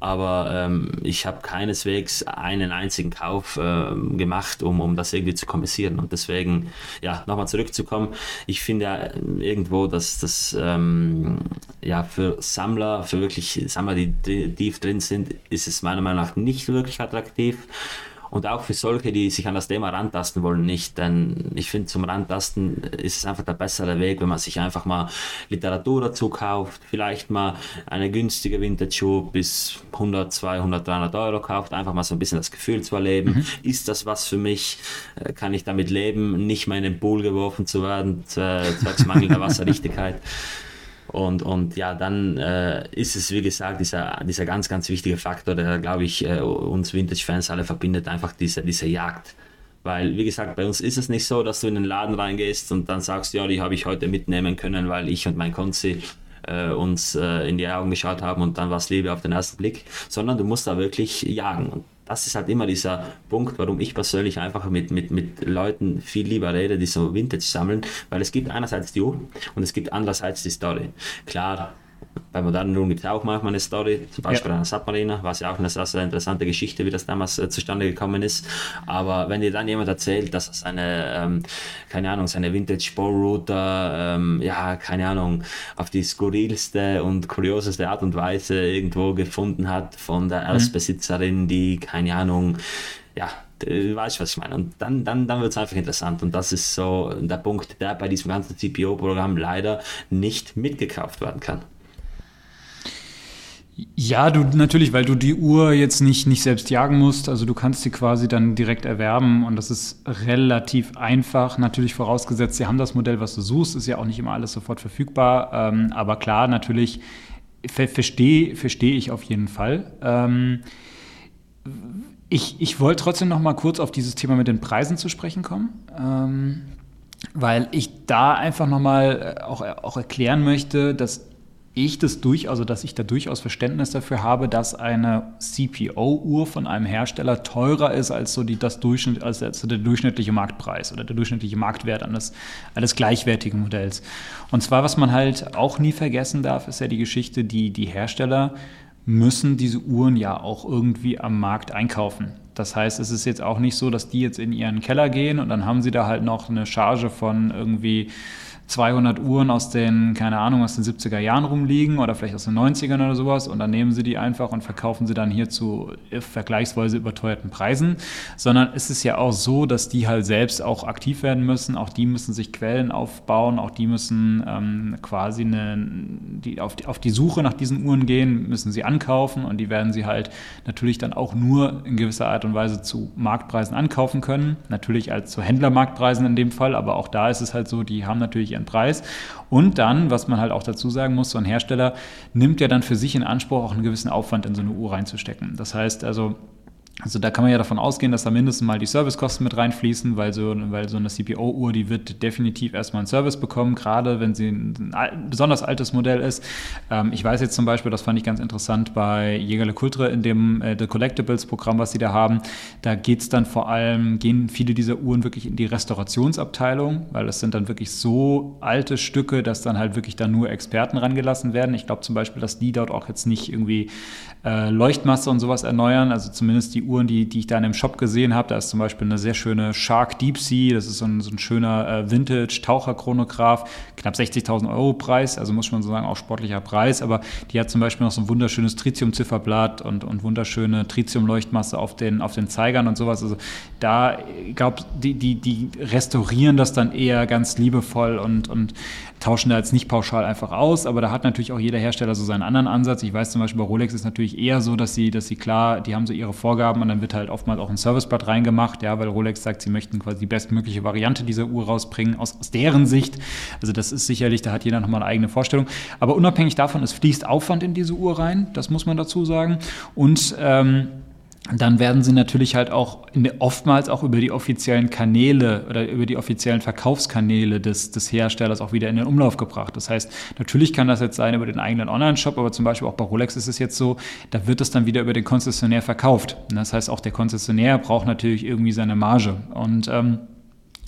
Aber ähm, ich habe keineswegs einen einzigen Kauf äh, gemacht, um, um das irgendwie zu kompensieren. Und deswegen, ja, nochmal zurückzukommen. Ich finde ja irgendwo, dass das ähm, ja für Sammler, für wirklich Sammler, die, die tief drin sind, ist es meiner Meinung nach nicht wirklich attraktiv. Und auch für solche, die sich an das Thema rantasten wollen, nicht. Denn ich finde, zum Rantasten ist es einfach der bessere Weg, wenn man sich einfach mal Literatur dazu kauft, vielleicht mal eine günstige Vintage-Schuhe bis 100, 200, 300 Euro kauft, einfach mal so ein bisschen das Gefühl zu erleben. Mhm. Ist das was für mich? Äh, kann ich damit leben, nicht mal in den Pool geworfen zu werden, zwecks mangelnder Wasserdichtigkeit? Und, und ja, dann äh, ist es, wie gesagt, dieser, dieser ganz, ganz wichtige Faktor, der, glaube ich, äh, uns Vintage-Fans alle verbindet, einfach diese, diese Jagd Weil, wie gesagt, bei uns ist es nicht so, dass du in den Laden reingehst und dann sagst, ja, die habe ich heute mitnehmen können, weil ich und mein Konzi äh, uns äh, in die Augen geschaut haben und dann war es Liebe auf den ersten Blick, sondern du musst da wirklich jagen. Und das ist halt immer dieser Punkt, warum ich persönlich einfach mit, mit, mit Leuten viel lieber rede, die so Vintage sammeln, weil es gibt einerseits die Uhr und es gibt andererseits die Story. Klar, bei modernen Uhren gibt es auch manchmal eine Story, zum Beispiel ja. einer Submariner, war ja auch eine sehr, sehr interessante Geschichte, wie das damals äh, zustande gekommen ist. Aber wenn dir dann jemand erzählt, dass er seine, ähm, keine Ahnung, seine Vintage Ballrouter, ähm, ja, keine Ahnung, auf die skurrilste und kurioseste Art und Weise irgendwo gefunden hat von der mhm. Erstbesitzerin, die, keine Ahnung, ja, du weißt, was ich meine. Und dann, dann, dann wird es einfach interessant. Und das ist so der Punkt, der bei diesem ganzen CPO-Programm leider nicht mitgekauft werden kann. Ja, du natürlich, weil du die Uhr jetzt nicht, nicht selbst jagen musst. Also du kannst sie quasi dann direkt erwerben und das ist relativ einfach. Natürlich vorausgesetzt, sie haben das Modell, was du suchst, ist ja auch nicht immer alles sofort verfügbar. Ähm, aber klar, natürlich ver verstehe versteh ich auf jeden Fall. Ähm, ich, ich wollte trotzdem noch mal kurz auf dieses Thema mit den Preisen zu sprechen kommen. Ähm, weil ich da einfach nochmal äh, auch, auch erklären möchte, dass ich das durch, also dass ich da durchaus Verständnis dafür habe, dass eine CPO-Uhr von einem Hersteller teurer ist als so die, das Durchschnitt, als, der durchschnittliche Marktpreis oder der durchschnittliche Marktwert eines, eines gleichwertigen Modells. Und zwar, was man halt auch nie vergessen darf, ist ja die Geschichte, die die Hersteller müssen diese Uhren ja auch irgendwie am Markt einkaufen. Das heißt, es ist jetzt auch nicht so, dass die jetzt in ihren Keller gehen und dann haben sie da halt noch eine Charge von irgendwie 200 Uhren aus den, keine Ahnung, aus den 70er Jahren rumliegen oder vielleicht aus den 90ern oder sowas und dann nehmen sie die einfach und verkaufen sie dann hier zu vergleichsweise überteuerten Preisen, sondern es ist ja auch so, dass die halt selbst auch aktiv werden müssen, auch die müssen sich Quellen aufbauen, auch die müssen ähm, quasi eine, die, auf, die, auf die Suche nach diesen Uhren gehen, müssen sie ankaufen und die werden sie halt natürlich dann auch nur in gewisser Art und Weise zu Marktpreisen ankaufen können, natürlich als zu Händlermarktpreisen in dem Fall, aber auch da ist es halt so, die haben natürlich ihren Preis. Und dann, was man halt auch dazu sagen muss, so ein Hersteller nimmt ja dann für sich in Anspruch, auch einen gewissen Aufwand in so eine Uhr reinzustecken. Das heißt also, also da kann man ja davon ausgehen, dass da mindestens mal die Servicekosten mit reinfließen, weil so, weil so eine CPO-Uhr, die wird definitiv erstmal einen Service bekommen, gerade wenn sie ein, ein besonders altes Modell ist. Ähm, ich weiß jetzt zum Beispiel, das fand ich ganz interessant bei Jägerle Kultre in dem äh, The Collectibles-Programm, was sie da haben. Da geht es dann vor allem, gehen viele dieser Uhren wirklich in die Restaurationsabteilung, weil das sind dann wirklich so alte Stücke, dass dann halt wirklich da nur Experten rangelassen werden. Ich glaube zum Beispiel, dass die dort auch jetzt nicht irgendwie äh, Leuchtmasse und sowas erneuern, also zumindest die Uhren, die, die ich da in dem Shop gesehen habe. Da ist zum Beispiel eine sehr schöne Shark Deep Sea, das ist so ein, so ein schöner äh, Vintage-Taucherchronograph, knapp 60.000 Euro Preis, also muss man so sagen, auch sportlicher Preis, aber die hat zum Beispiel noch so ein wunderschönes Tritium-Zifferblatt und, und wunderschöne Tritium-Leuchtmasse auf den, auf den Zeigern und sowas. Also da, ich glaube, die, die, die restaurieren das dann eher ganz liebevoll und, und tauschen da jetzt nicht pauschal einfach aus, aber da hat natürlich auch jeder Hersteller so seinen anderen Ansatz. Ich weiß zum Beispiel bei Rolex ist natürlich eher so, dass sie, dass sie klar, die haben so ihre Vorgaben und dann wird halt oftmals auch ein Serviceblatt reingemacht, ja, weil Rolex sagt, sie möchten quasi die bestmögliche Variante dieser Uhr rausbringen, aus, aus deren Sicht. Also das ist sicherlich, da hat jeder nochmal eine eigene Vorstellung. Aber unabhängig davon, es fließt Aufwand in diese Uhr rein, das muss man dazu sagen. Und ähm, dann werden sie natürlich halt auch oftmals auch über die offiziellen Kanäle oder über die offiziellen Verkaufskanäle des, des Herstellers auch wieder in den Umlauf gebracht. Das heißt, natürlich kann das jetzt sein über den eigenen Online-Shop, aber zum Beispiel auch bei Rolex ist es jetzt so, da wird es dann wieder über den Konzessionär verkauft. Das heißt, auch der Konzessionär braucht natürlich irgendwie seine Marge. Und ähm,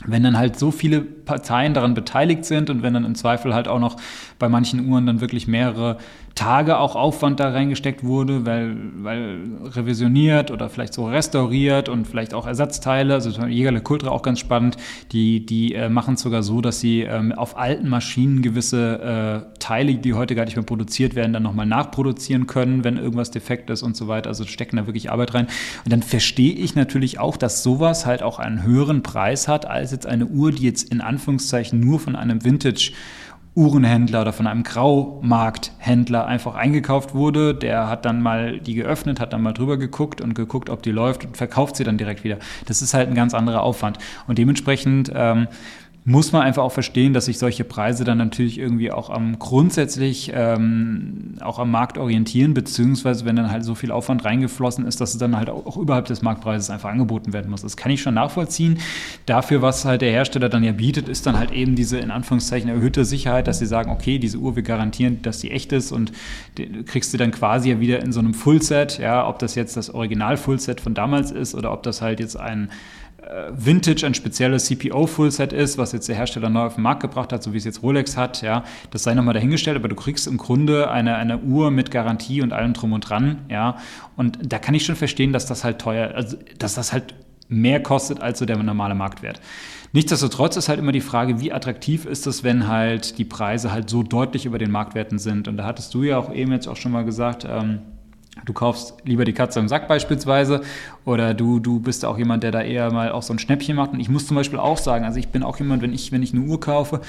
wenn dann halt so viele Parteien daran beteiligt sind und wenn dann im Zweifel halt auch noch bei manchen Uhren dann wirklich mehrere Tage auch Aufwand da reingesteckt wurde, weil, weil revisioniert oder vielleicht so restauriert und vielleicht auch Ersatzteile, also Jägerle Kultra auch ganz spannend, die, die äh, machen es sogar so, dass sie ähm, auf alten Maschinen gewisse äh, Teile, die heute gar nicht mehr produziert werden, dann nochmal nachproduzieren können, wenn irgendwas defekt ist und so weiter, also stecken da wirklich Arbeit rein. Und dann verstehe ich natürlich auch, dass sowas halt auch einen höheren Preis hat, als jetzt eine Uhr, die jetzt in Anführungszeichen nur von einem Vintage Uhrenhändler oder von einem Graumarkthändler einfach eingekauft wurde. Der hat dann mal die geöffnet, hat dann mal drüber geguckt und geguckt, ob die läuft und verkauft sie dann direkt wieder. Das ist halt ein ganz anderer Aufwand. Und dementsprechend ähm, muss man einfach auch verstehen, dass sich solche Preise dann natürlich irgendwie auch am grundsätzlich ähm, auch am Markt orientieren, beziehungsweise wenn dann halt so viel Aufwand reingeflossen ist, dass es dann halt auch, auch überhalb des Marktpreises einfach angeboten werden muss. Das kann ich schon nachvollziehen. Dafür, was halt der Hersteller dann ja bietet, ist dann halt eben diese in Anführungszeichen erhöhte Sicherheit, dass sie sagen, okay, diese Uhr, wir garantieren, dass sie echt ist und kriegst du dann quasi ja wieder in so einem Fullset, ja, ob das jetzt das Original Fullset von damals ist oder ob das halt jetzt ein Vintage ein spezielles CPO-Fullset ist, was jetzt der Hersteller neu auf den Markt gebracht hat, so wie es jetzt Rolex hat, ja, das sei nochmal dahingestellt, aber du kriegst im Grunde eine, eine Uhr mit Garantie und allem drum und dran, ja, und da kann ich schon verstehen, dass das halt teuer, also dass das halt mehr kostet als so der normale Marktwert. Nichtsdestotrotz ist halt immer die Frage, wie attraktiv ist es, wenn halt die Preise halt so deutlich über den Marktwerten sind. Und da hattest du ja auch eben jetzt auch schon mal gesagt, ähm, Du kaufst lieber die Katze im Sack beispielsweise oder du, du bist auch jemand, der da eher mal auch so ein Schnäppchen macht. Und ich muss zum Beispiel auch sagen, also ich bin auch jemand, wenn ich, wenn ich eine Uhr kaufe,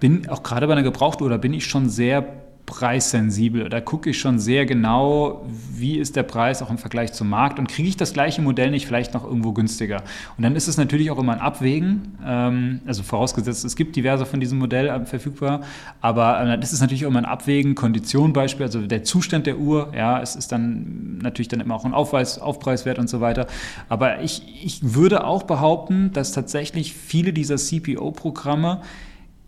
bin auch gerade bei einer Gebrauchtuhr, da bin ich schon sehr preissensibel. Da gucke ich schon sehr genau, wie ist der Preis auch im Vergleich zum Markt und kriege ich das gleiche Modell nicht vielleicht noch irgendwo günstiger. Und dann ist es natürlich auch immer ein Abwägen, ähm, also vorausgesetzt, es gibt diverse von diesem Modell äh, verfügbar, aber äh, dann ist es natürlich auch immer ein Abwägen, Kondition Beispiel, also der Zustand der Uhr, ja, es ist dann natürlich dann immer auch ein Aufweis, Aufpreiswert und so weiter. Aber ich, ich würde auch behaupten, dass tatsächlich viele dieser CPO-Programme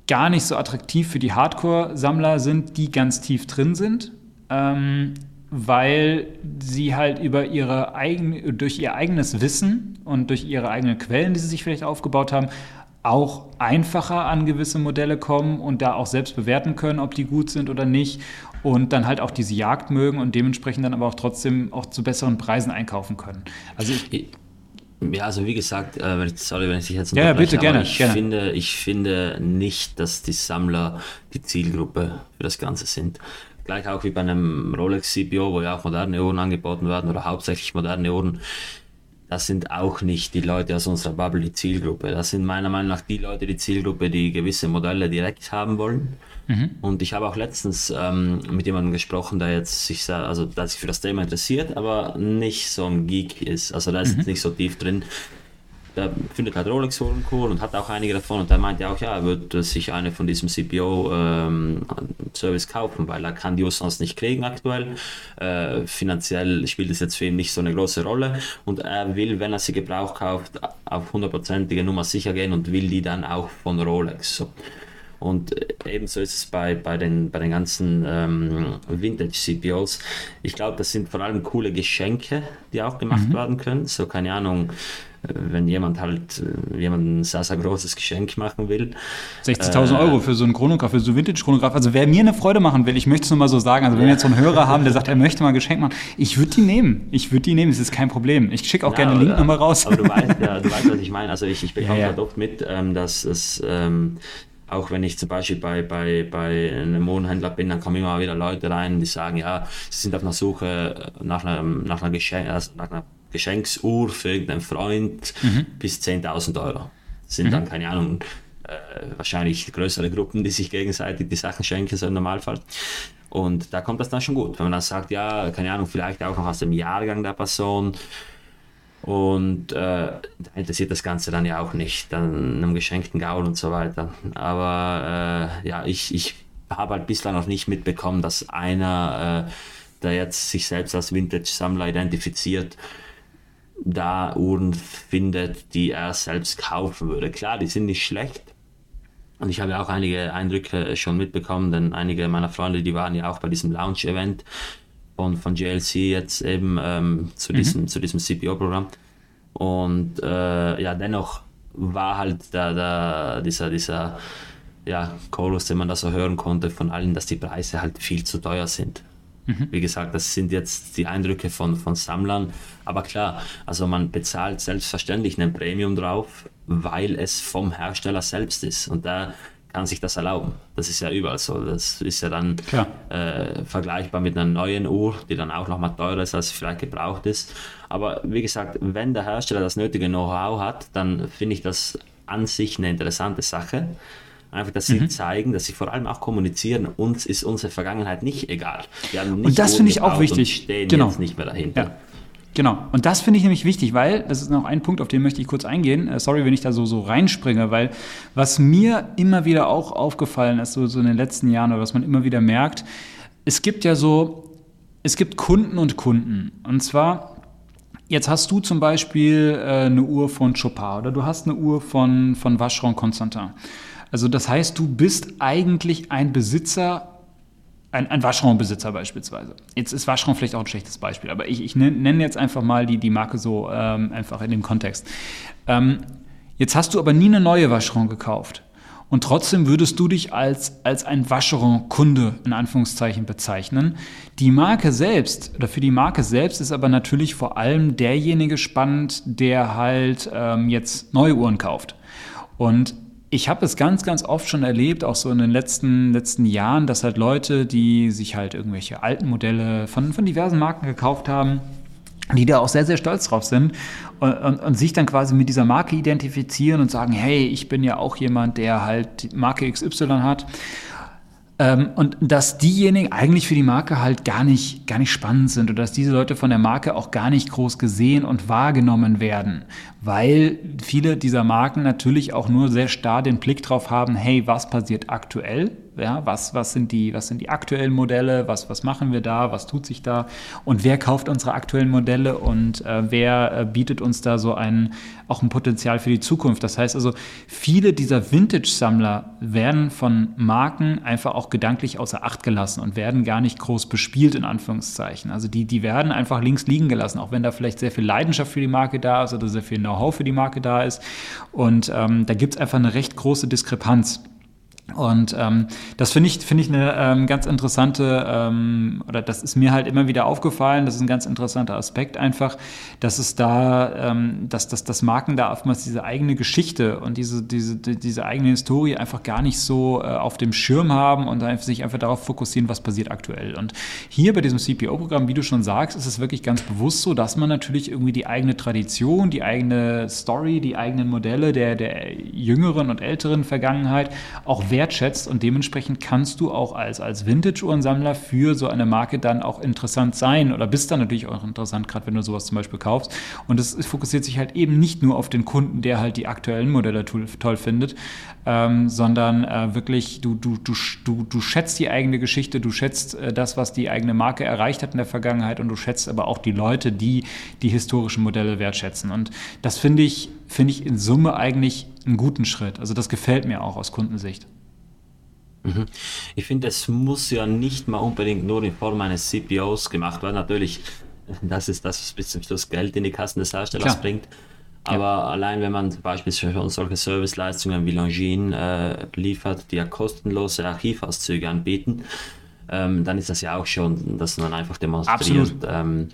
gar nicht so attraktiv für die Hardcore-Sammler sind, die ganz tief drin sind, ähm, weil sie halt über ihre eigen, durch ihr eigenes Wissen und durch ihre eigenen Quellen, die sie sich vielleicht aufgebaut haben, auch einfacher an gewisse Modelle kommen und da auch selbst bewerten können, ob die gut sind oder nicht und dann halt auch diese Jagd mögen und dementsprechend dann aber auch trotzdem auch zu besseren Preisen einkaufen können. Also ich, ja, also wie gesagt, äh, sorry, wenn ich dich jetzt Ja, ja bitte, gerne. Ich, gerne. Finde, ich finde nicht, dass die Sammler die Zielgruppe für das Ganze sind. Gleich auch wie bei einem Rolex CPO, wo ja auch moderne Uhren angeboten werden oder hauptsächlich moderne Uhren. Das sind auch nicht die Leute aus unserer Bubble die Zielgruppe. Das sind meiner Meinung nach die Leute die Zielgruppe, die gewisse Modelle direkt haben wollen Mhm. Und ich habe auch letztens ähm, mit jemandem gesprochen, der jetzt sich, also der sich für das Thema interessiert, aber nicht so ein Geek ist. Also da ist mhm. nicht so tief drin. Der findet halt Rolex-Uhren cool und hat auch einige davon und der meinte auch, ja, er würde sich eine von diesem CPO-Service ähm, kaufen, weil er kann die sonst nicht kriegen aktuell. Äh, finanziell spielt es jetzt für ihn nicht so eine große Rolle und er will, wenn er sie gebraucht kauft, auf hundertprozentige Nummer sicher gehen und will die dann auch von Rolex. So. Und äh, ebenso ist es bei, bei, den, bei den ganzen ähm, Vintage-CPOs. Ich glaube, das sind vor allem coole Geschenke, die auch gemacht mhm. werden können. So, keine Ahnung, äh, wenn jemand halt äh, jemand ein sehr, sehr großes Geschenk machen will. 60.000 äh, Euro für so einen Chronograph, für so einen Vintage-Chronograph. Also wer mir eine Freude machen will, ich möchte es nur mal so sagen, also wenn wir jetzt so einen Hörer haben, der [LAUGHS] sagt, er möchte mal ein Geschenk machen, ich würde die nehmen. Ich würde die nehmen, es ist kein Problem. Ich schicke auch ja, gerne einen Link nochmal raus. Aber du weißt, ja, du weißt, was ich meine. Also ich, ich bekomme ja, ja. halt oft mit, ähm, dass es ähm, auch wenn ich zum Beispiel bei, bei, bei einem Mohnhändler bin, dann kommen immer wieder Leute rein, die sagen, ja, sie sind auf einer Suche nach einer, nach einer, Geschenk, also nach einer Geschenksuhr für irgendeinen Freund mhm. bis 10.000 Euro. Das sind mhm. dann, keine Ahnung, äh, wahrscheinlich größere Gruppen, die sich gegenseitig die Sachen schenken, so im Normalfall. Und da kommt das dann schon gut. Wenn man dann sagt, ja, keine Ahnung, vielleicht auch noch aus dem Jahrgang der Person, und äh, interessiert das Ganze dann ja auch nicht, dann einem geschenkten Gaul und so weiter. Aber äh, ja, ich, ich habe halt bislang noch nicht mitbekommen, dass einer, äh, der jetzt sich selbst als Vintage-Sammler identifiziert, da Uhren findet, die er selbst kaufen würde. Klar, die sind nicht schlecht. Und ich habe auch einige Eindrücke schon mitbekommen, denn einige meiner Freunde, die waren ja auch bei diesem Launch-Event von, von GLC jetzt eben ähm, zu, mhm. diesem, zu diesem CPO-Programm. Und äh, ja, dennoch war halt da, da dieser, dieser ja, Chorus, den man da so hören konnte von allen, dass die Preise halt viel zu teuer sind. Mhm. Wie gesagt, das sind jetzt die Eindrücke von, von Sammlern. Aber klar, also man bezahlt selbstverständlich einen Premium drauf, weil es vom Hersteller selbst ist. Und da kann sich das erlauben. Das ist ja überall so. Das ist ja dann äh, vergleichbar mit einer neuen Uhr, die dann auch nochmal teurer ist, als vielleicht gebraucht ist. Aber wie gesagt, wenn der Hersteller das nötige Know-how hat, dann finde ich das an sich eine interessante Sache. Einfach, dass sie mhm. zeigen, dass sie vor allem auch kommunizieren, uns ist unsere Vergangenheit nicht egal. und das finde ich auch wichtig. Stehen genau. jetzt nicht mehr dahinter. Ja. Genau. Und das finde ich nämlich wichtig, weil, das ist noch ein Punkt, auf den möchte ich kurz eingehen. Äh, sorry, wenn ich da so, so reinspringe, weil was mir immer wieder auch aufgefallen ist, so, so in den letzten Jahren oder was man immer wieder merkt, es gibt ja so, es gibt Kunden und Kunden. Und zwar, jetzt hast du zum Beispiel äh, eine Uhr von Chopin oder du hast eine Uhr von, von Vacheron Constantin. Also das heißt, du bist eigentlich ein Besitzer ein, ein Waschraumbesitzer beispielsweise. Jetzt ist Waschraum vielleicht auch ein schlechtes Beispiel, aber ich, ich nenne jetzt einfach mal die, die Marke so ähm, einfach in dem Kontext. Ähm, jetzt hast du aber nie eine neue Waschraum gekauft. Und trotzdem würdest du dich als, als ein Wascheron-Kunde in Anführungszeichen bezeichnen. Die Marke selbst, oder für die Marke selbst ist aber natürlich vor allem derjenige spannend, der halt ähm, jetzt neue Uhren kauft. Und ich habe es ganz, ganz oft schon erlebt, auch so in den letzten, letzten Jahren, dass halt Leute, die sich halt irgendwelche alten Modelle von, von diversen Marken gekauft haben, die da auch sehr, sehr stolz drauf sind und, und, und, sich dann quasi mit dieser Marke identifizieren und sagen, hey, ich bin ja auch jemand, der halt Marke XY hat. Ähm, und dass diejenigen eigentlich für die Marke halt gar nicht, gar nicht spannend sind oder dass diese Leute von der Marke auch gar nicht groß gesehen und wahrgenommen werden, weil viele dieser Marken natürlich auch nur sehr starr den Blick drauf haben, hey, was passiert aktuell? Ja, was, was, sind die, was sind die aktuellen Modelle? Was, was machen wir da? Was tut sich da? Und wer kauft unsere aktuellen Modelle? Und äh, wer äh, bietet uns da so ein, auch ein Potenzial für die Zukunft? Das heißt also, viele dieser Vintage-Sammler werden von Marken einfach auch gedanklich außer Acht gelassen und werden gar nicht groß bespielt, in Anführungszeichen. Also die, die werden einfach links liegen gelassen, auch wenn da vielleicht sehr viel Leidenschaft für die Marke da ist oder sehr viel Know-how für die Marke da ist. Und ähm, da gibt es einfach eine recht große Diskrepanz. Und ähm, das finde ich, finde ich eine ähm, ganz interessante, ähm, oder das ist mir halt immer wieder aufgefallen, das ist ein ganz interessanter Aspekt einfach, dass es da, ähm, dass, dass, dass Marken da oftmals diese eigene Geschichte und diese, diese, diese eigene Historie einfach gar nicht so äh, auf dem Schirm haben und sich einfach darauf fokussieren, was passiert aktuell. Und hier bei diesem CPO-Programm, wie du schon sagst, ist es wirklich ganz bewusst so, dass man natürlich irgendwie die eigene Tradition, die eigene Story, die eigenen Modelle der, der jüngeren und älteren Vergangenheit auch wertschätzt und dementsprechend kannst du auch als, als Vintage-Uhrensammler für so eine Marke dann auch interessant sein oder bist dann natürlich auch interessant, gerade wenn du sowas zum Beispiel kaufst. Und es fokussiert sich halt eben nicht nur auf den Kunden, der halt die aktuellen Modelle toll, findet, ähm, sondern äh, wirklich du, du, du, du, du schätzt die eigene Geschichte, du schätzt äh, das, was die eigene Marke erreicht hat in der Vergangenheit und du schätzt aber auch die Leute, die die historischen Modelle wertschätzen. Und das finde ich, finde ich in Summe eigentlich einen guten Schritt. Also das gefällt mir auch aus Kundensicht. Mhm. Ich finde, es muss ja nicht mal unbedingt nur in Form eines CPOs gemacht werden. Natürlich, das ist das, was bis zum Schluss Geld in die Kassen des Herstellers Klar. bringt. Aber ja. allein wenn man beispielsweise solche Serviceleistungen wie Longines äh, liefert, die ja kostenlose Archivauszüge anbieten, ähm, dann ist das ja auch schon, dass man einfach demonstriert, ähm,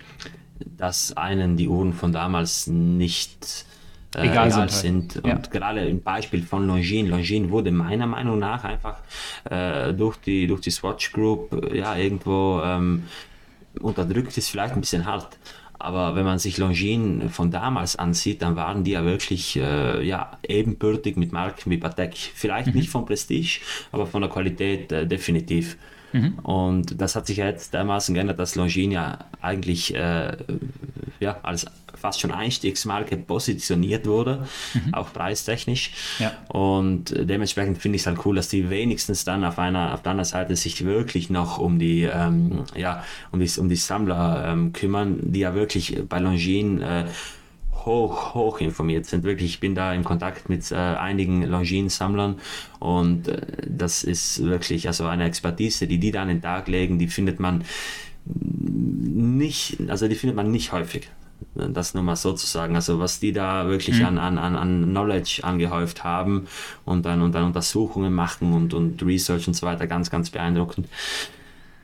dass einen die Uhren von damals nicht äh, egal, egal, sind. sind. Und ja. gerade im Beispiel von Longines, Longines wurde meiner Meinung nach einfach äh, durch, die, durch die Swatch Group äh, ja irgendwo ähm, unterdrückt, ist vielleicht ein bisschen hart. Aber wenn man sich Longines von damals ansieht, dann waren die ja wirklich äh, ja, ebenbürtig mit Marken wie Patek. Vielleicht mhm. nicht von Prestige, aber von der Qualität äh, definitiv. Mhm. Und das hat sich jetzt dermaßen geändert, dass Longines ja eigentlich äh, ja, als fast schon Einstiegsmarke positioniert wurde, mhm. auch preistechnisch. Ja. Und dementsprechend finde ich es halt cool, dass die wenigstens dann auf einer, auf der anderen Seite sich wirklich noch um die, ähm, ja, um die, um die Sammler ähm, kümmern, die ja wirklich bei Longines äh, hoch, hoch informiert sind. Wirklich, ich bin da im Kontakt mit äh, einigen Longines-Sammlern und äh, das ist wirklich also eine Expertise, die die da an den Tag legen, die findet man nicht, also die findet man nicht häufig. Das nur mal so zu sagen. Also was die da wirklich mhm. an, an, an, an Knowledge angehäuft haben und dann, und dann Untersuchungen machen und, und Research und so weiter, ganz, ganz beeindruckend.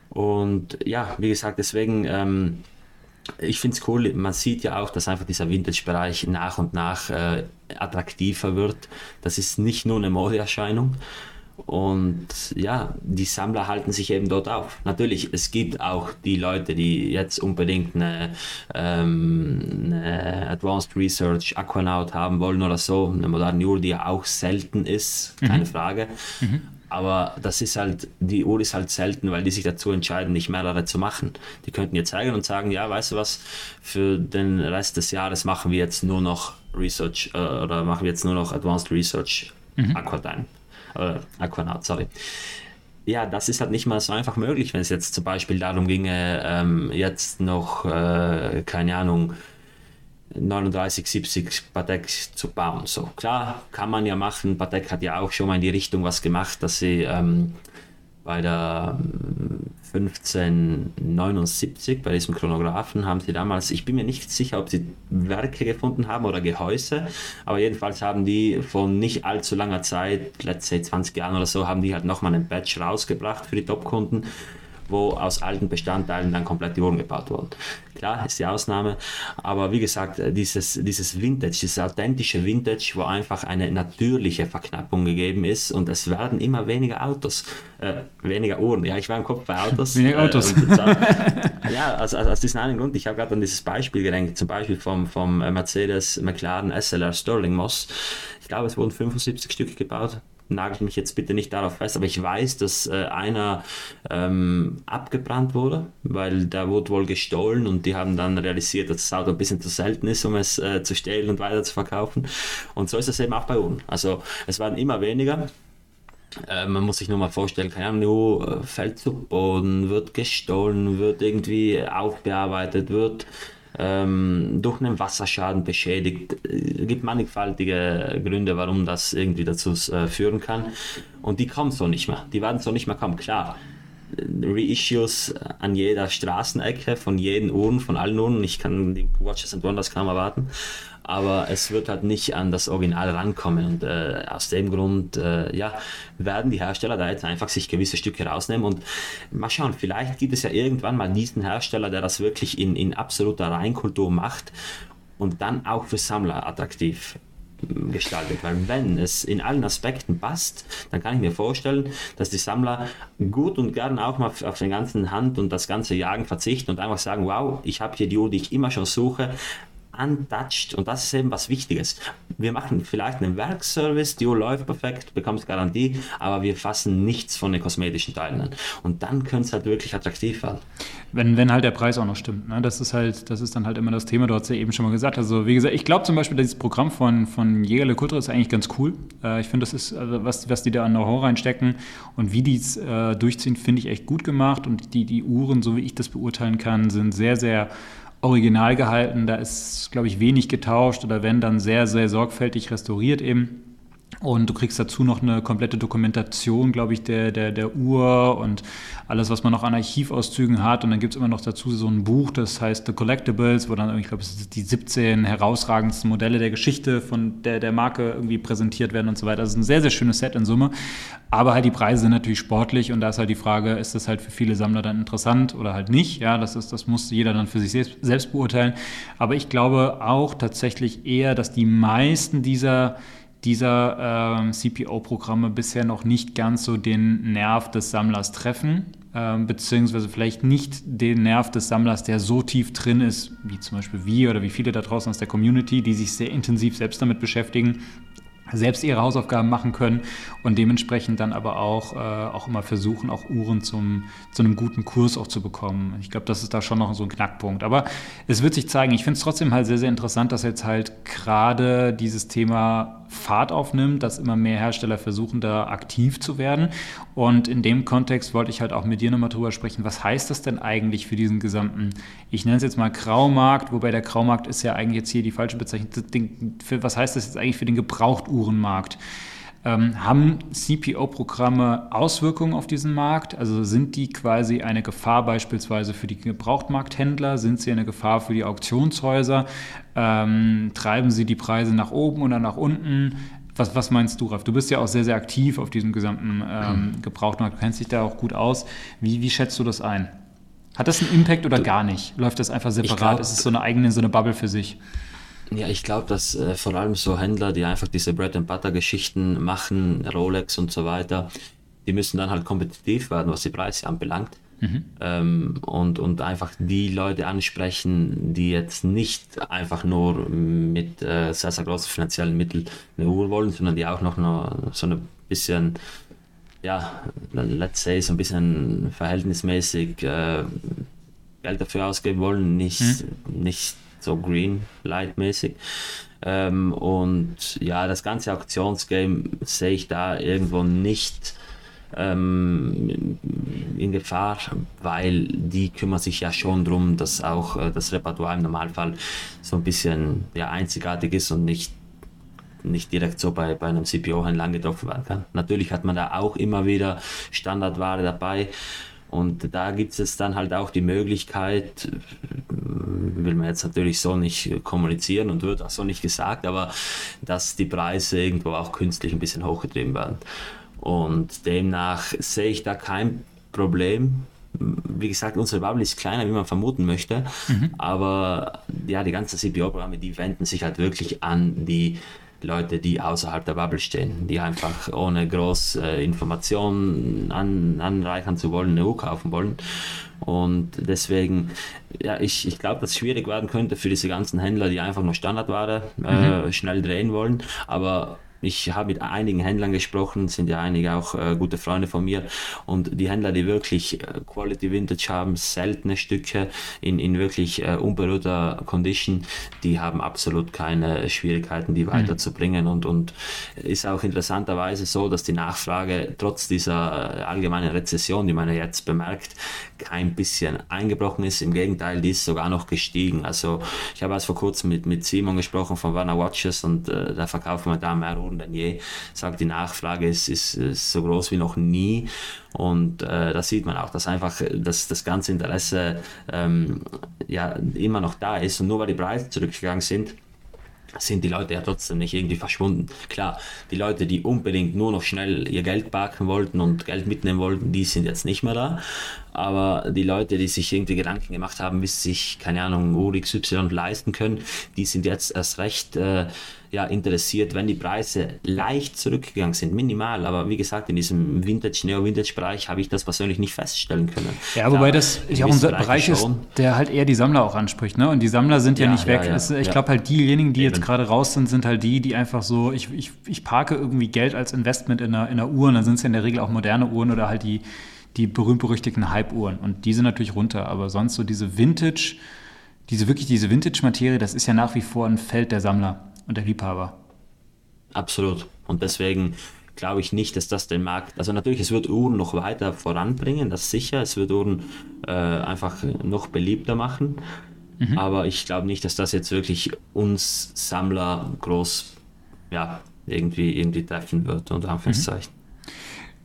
Und ja, wie gesagt, deswegen, ähm, ich finde es cool, man sieht ja auch, dass einfach dieser Vintage-Bereich nach und nach äh, attraktiver wird. Das ist nicht nur eine Modeerscheinung, und ja, die Sammler halten sich eben dort auf. Natürlich, es gibt auch die Leute, die jetzt unbedingt eine, ähm, eine Advanced Research Aquanaut haben wollen oder so, eine moderne Uhr, die ja auch selten ist, keine mhm. Frage. Mhm. Aber das ist halt, die Uhr ist halt selten, weil die sich dazu entscheiden, nicht mehrere zu machen. Die könnten jetzt zeigen und sagen, ja, weißt du was, für den Rest des Jahres machen wir jetzt nur noch Research äh, oder machen wir jetzt nur noch Advanced Research mhm. Aquatime. Äh, Aquanaut, sorry ja, das ist halt nicht mal so einfach möglich, wenn es jetzt zum Beispiel darum ginge, ähm, jetzt noch, äh, keine Ahnung, 39, 70 Patek zu bauen. So klar, kann man ja machen. Patek hat ja auch schon mal in die Richtung was gemacht, dass sie ähm, bei der 1579, ähm, bei diesem Chronographen, haben sie damals, ich bin mir nicht sicher, ob sie Werke gefunden haben oder Gehäuse, aber jedenfalls haben die von nicht allzu langer Zeit, let's say 20 Jahren oder so, haben die halt nochmal einen Batch rausgebracht für die Top-Kunden wo aus alten Bestandteilen dann komplett die Uhren gebaut wurden. Klar, ist die Ausnahme, aber wie gesagt, dieses, dieses Vintage, dieses authentische Vintage, wo einfach eine natürliche Verknappung gegeben ist und es werden immer weniger Autos, äh, weniger Uhren. Ja, ich war im Kopf bei Autos. [LAUGHS] Weniger Autos. Äh, ja, aus, aus, aus diesem einen Grund, ich habe gerade an dieses Beispiel gedenkt, zum Beispiel vom, vom Mercedes McLaren SLR Sterling Moss. Ich glaube, es wurden 75 Stück gebaut nagelt mich jetzt bitte nicht darauf fest, aber ich weiß, dass äh, einer ähm, abgebrannt wurde, weil der wurde wohl gestohlen und die haben dann realisiert, dass das Auto ein bisschen zu selten ist, um es äh, zu stehlen und weiter zu verkaufen. Und so ist es eben auch bei uns. Also es werden immer weniger. Äh, man muss sich nur mal vorstellen, keine Ahnung, äh, fällt zu Boden, wird gestohlen, wird irgendwie aufbearbeitet, wird ähm, durch einen Wasserschaden beschädigt. Es äh, gibt mannigfaltige Gründe, warum das irgendwie dazu äh, führen kann. Und die kommen so nicht mehr. Die werden so nicht mehr kommen. Klar, Reissues an jeder Straßenecke von jeden Uhren, von allen Uhren. Ich kann die Watches and Wonders kaum erwarten aber es wird halt nicht an das Original rankommen. Und äh, aus dem Grund äh, ja, werden die Hersteller da jetzt einfach sich gewisse Stücke rausnehmen und mal schauen, vielleicht gibt es ja irgendwann mal diesen Hersteller, der das wirklich in, in absoluter Reinkultur macht und dann auch für Sammler attraktiv hm, gestaltet. Weil wenn es in allen Aspekten passt, dann kann ich mir vorstellen, dass die Sammler gut und gern auch mal auf den ganzen Hand und das ganze Jagen verzichten und einfach sagen, wow, ich habe hier die Uhr, die ich immer schon suche, untouched und das ist eben was Wichtiges. Wir machen vielleicht einen Werkservice, die läuft perfekt, bekommst Garantie, aber wir fassen nichts von den kosmetischen Teilen an. Und dann könnte es halt wirklich attraktiv werden. Wenn, wenn halt der Preis auch noch stimmt. Ne? Das ist halt, das ist dann halt immer das Thema, du hast ja eben schon mal gesagt. Also wie gesagt, ich glaube zum Beispiel, dieses Programm von, von Jägerle Kultur ist eigentlich ganz cool. Äh, ich finde, das ist, also was, was die da an Know-how reinstecken und wie die es äh, durchziehen, finde ich echt gut gemacht. Und die, die Uhren, so wie ich das beurteilen kann, sind sehr, sehr original gehalten. Da ist, glaube ich, wenig getauscht oder wenn, dann sehr, sehr sorgfältig restauriert eben. Und du kriegst dazu noch eine komplette Dokumentation, glaube ich, der, der, der Uhr und alles, was man noch an Archivauszügen hat. Und dann gibt es immer noch dazu so ein Buch, das heißt The Collectibles, wo dann, ich glaube, die 17 herausragendsten Modelle der Geschichte von der, der Marke irgendwie präsentiert werden und so weiter. Das ist ein sehr, sehr schönes Set in Summe. Aber halt die Preise sind natürlich sportlich und da ist halt die Frage, ist das halt für viele Sammler dann interessant oder halt nicht? Ja, das ist, das muss jeder dann für sich selbst, selbst beurteilen. Aber ich glaube auch tatsächlich eher, dass die meisten dieser dieser äh, CPO-Programme bisher noch nicht ganz so den Nerv des Sammlers treffen, äh, beziehungsweise vielleicht nicht den Nerv des Sammlers, der so tief drin ist, wie zum Beispiel wir oder wie viele da draußen aus der Community, die sich sehr intensiv selbst damit beschäftigen selbst ihre Hausaufgaben machen können und dementsprechend dann aber auch, äh, auch immer versuchen, auch Uhren zum, zu einem guten Kurs auch zu bekommen. Ich glaube, das ist da schon noch so ein Knackpunkt. Aber es wird sich zeigen. Ich finde es trotzdem halt sehr, sehr interessant, dass jetzt halt gerade dieses Thema Fahrt aufnimmt, dass immer mehr Hersteller versuchen, da aktiv zu werden. Und in dem Kontext wollte ich halt auch mit dir nochmal drüber sprechen, was heißt das denn eigentlich für diesen gesamten, ich nenne es jetzt mal Graumarkt, wobei der Graumarkt ist ja eigentlich jetzt hier die falsche Bezeichnung. Was heißt das jetzt eigentlich für den Gebrauchtuhrenmarkt? Ähm, haben CPO-Programme Auswirkungen auf diesen Markt? Also sind die quasi eine Gefahr beispielsweise für die Gebrauchtmarkthändler? Sind sie eine Gefahr für die Auktionshäuser? Ähm, treiben sie die Preise nach oben oder nach unten? Was, was meinst du, Ralf? Du bist ja auch sehr, sehr aktiv auf diesem gesamten ähm, mhm. Gebrauchtmarkt. Du kennst dich da auch gut aus. Wie, wie schätzt du das ein? Hat das einen Impact oder gar nicht? Läuft das einfach separat? Glaub, ist es so eine eigene, so eine Bubble für sich? Ja, ich glaube, dass äh, vor allem so Händler, die einfach diese Bread and Butter Geschichten machen, Rolex und so weiter, die müssen dann halt kompetitiv werden, was die Preise anbelangt. Mhm. Ähm, und, und einfach die Leute ansprechen, die jetzt nicht einfach nur mit äh, sehr, sehr großen finanziellen Mitteln eine Uhr wollen, sondern die auch noch, noch so ein bisschen ja, let's say, so ein bisschen verhältnismäßig äh, Geld dafür ausgeben wollen, nicht, hm. nicht so green light mäßig. Ähm, und ja, das ganze Auktionsgame sehe ich da irgendwo nicht ähm, in Gefahr, weil die kümmern sich ja schon darum, dass auch äh, das Repertoire im Normalfall so ein bisschen ja, einzigartig ist und nicht nicht direkt so bei, bei einem CPO-Händler angetroffen werden kann. Natürlich hat man da auch immer wieder Standardware dabei, und da gibt es dann halt auch die Möglichkeit, will man jetzt natürlich so nicht kommunizieren und wird auch so nicht gesagt, aber dass die Preise irgendwo auch künstlich ein bisschen hochgetrieben werden. Und demnach sehe ich da kein Problem. Wie gesagt, unsere Bubble ist kleiner, wie man vermuten möchte, mhm. aber ja, die ganzen CPO-Programme, die wenden sich halt wirklich an die Leute, die außerhalb der Bubble stehen, die einfach ohne groß äh, Informationen an, anreichern zu wollen, eine Uhr kaufen wollen. Und deswegen, ja, ich, ich glaube, dass es schwierig werden könnte für diese ganzen Händler, die einfach nur Standardware äh, mhm. schnell drehen wollen. Aber ich habe mit einigen Händlern gesprochen, sind ja einige auch äh, gute Freunde von mir. Und die Händler, die wirklich äh, Quality Vintage haben, seltene Stücke in, in wirklich äh, unberührter Condition, die haben absolut keine Schwierigkeiten, die mhm. weiterzubringen. Und, und ist auch interessanterweise so, dass die Nachfrage trotz dieser äh, allgemeinen Rezession, die man ja jetzt bemerkt, kein bisschen eingebrochen ist. Im Gegenteil, die ist sogar noch gestiegen. Also ich habe erst vor kurzem mit, mit Simon gesprochen von Warner Watches und äh, da verkaufen wir da mehr Uhren denn je. Sagt, die Nachfrage ist, ist, ist so groß wie noch nie. Und äh, da sieht man auch, dass einfach dass das ganze Interesse ähm, ja immer noch da ist. Und nur weil die Preise zurückgegangen sind, sind die Leute ja trotzdem nicht irgendwie verschwunden. Klar, die Leute, die unbedingt nur noch schnell ihr Geld parken wollten und Geld mitnehmen wollten, die sind jetzt nicht mehr da. Aber die Leute, die sich irgendwie Gedanken gemacht haben, bis sich, keine Ahnung, Uhr XY leisten können, die sind jetzt erst recht äh, ja, interessiert, wenn die Preise leicht zurückgegangen sind, minimal. Aber wie gesagt, in diesem Vintage, Neo-Vintage-Bereich habe ich das persönlich nicht feststellen können. Ja, wobei das ja auch ein Bereich ist, der halt eher die Sammler auch anspricht. Ne? Und die Sammler sind ja, ja nicht weg. Ja, ja, ich glaube halt, diejenigen, die Eben. jetzt gerade raus sind, sind halt die, die einfach so, ich, ich, ich parke irgendwie Geld als Investment in einer, in einer Uhr und dann sind es ja in der Regel auch moderne Uhren oder halt die, die berühmt-berüchtigten Hype-Uhren. Und die sind natürlich runter. Aber sonst so diese Vintage, diese wirklich diese Vintage-Materie, das ist ja nach wie vor ein Feld der Sammler und der Liebhaber. Absolut. Und deswegen glaube ich nicht, dass das den Markt, also natürlich, es wird Uhren noch weiter voranbringen, das sicher, es wird Uhren äh, einfach noch beliebter machen, mhm. aber ich glaube nicht, dass das jetzt wirklich uns Sammler groß, ja, irgendwie, irgendwie treffen wird, unter Anführungszeichen. Mhm.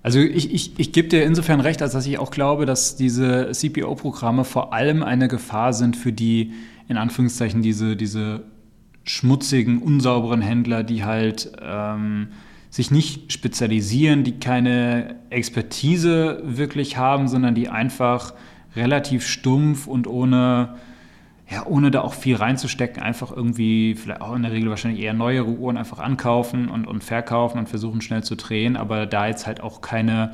Also ich, ich, ich gebe dir insofern recht, als dass ich auch glaube, dass diese CPO-Programme vor allem eine Gefahr sind für die, in Anführungszeichen, diese, diese schmutzigen, unsauberen Händler, die halt ähm, sich nicht spezialisieren, die keine Expertise wirklich haben, sondern die einfach relativ stumpf und ohne, ja, ohne da auch viel reinzustecken, einfach irgendwie, vielleicht auch in der Regel wahrscheinlich eher neuere Uhren einfach ankaufen und, und verkaufen und versuchen schnell zu drehen, aber da jetzt halt auch keine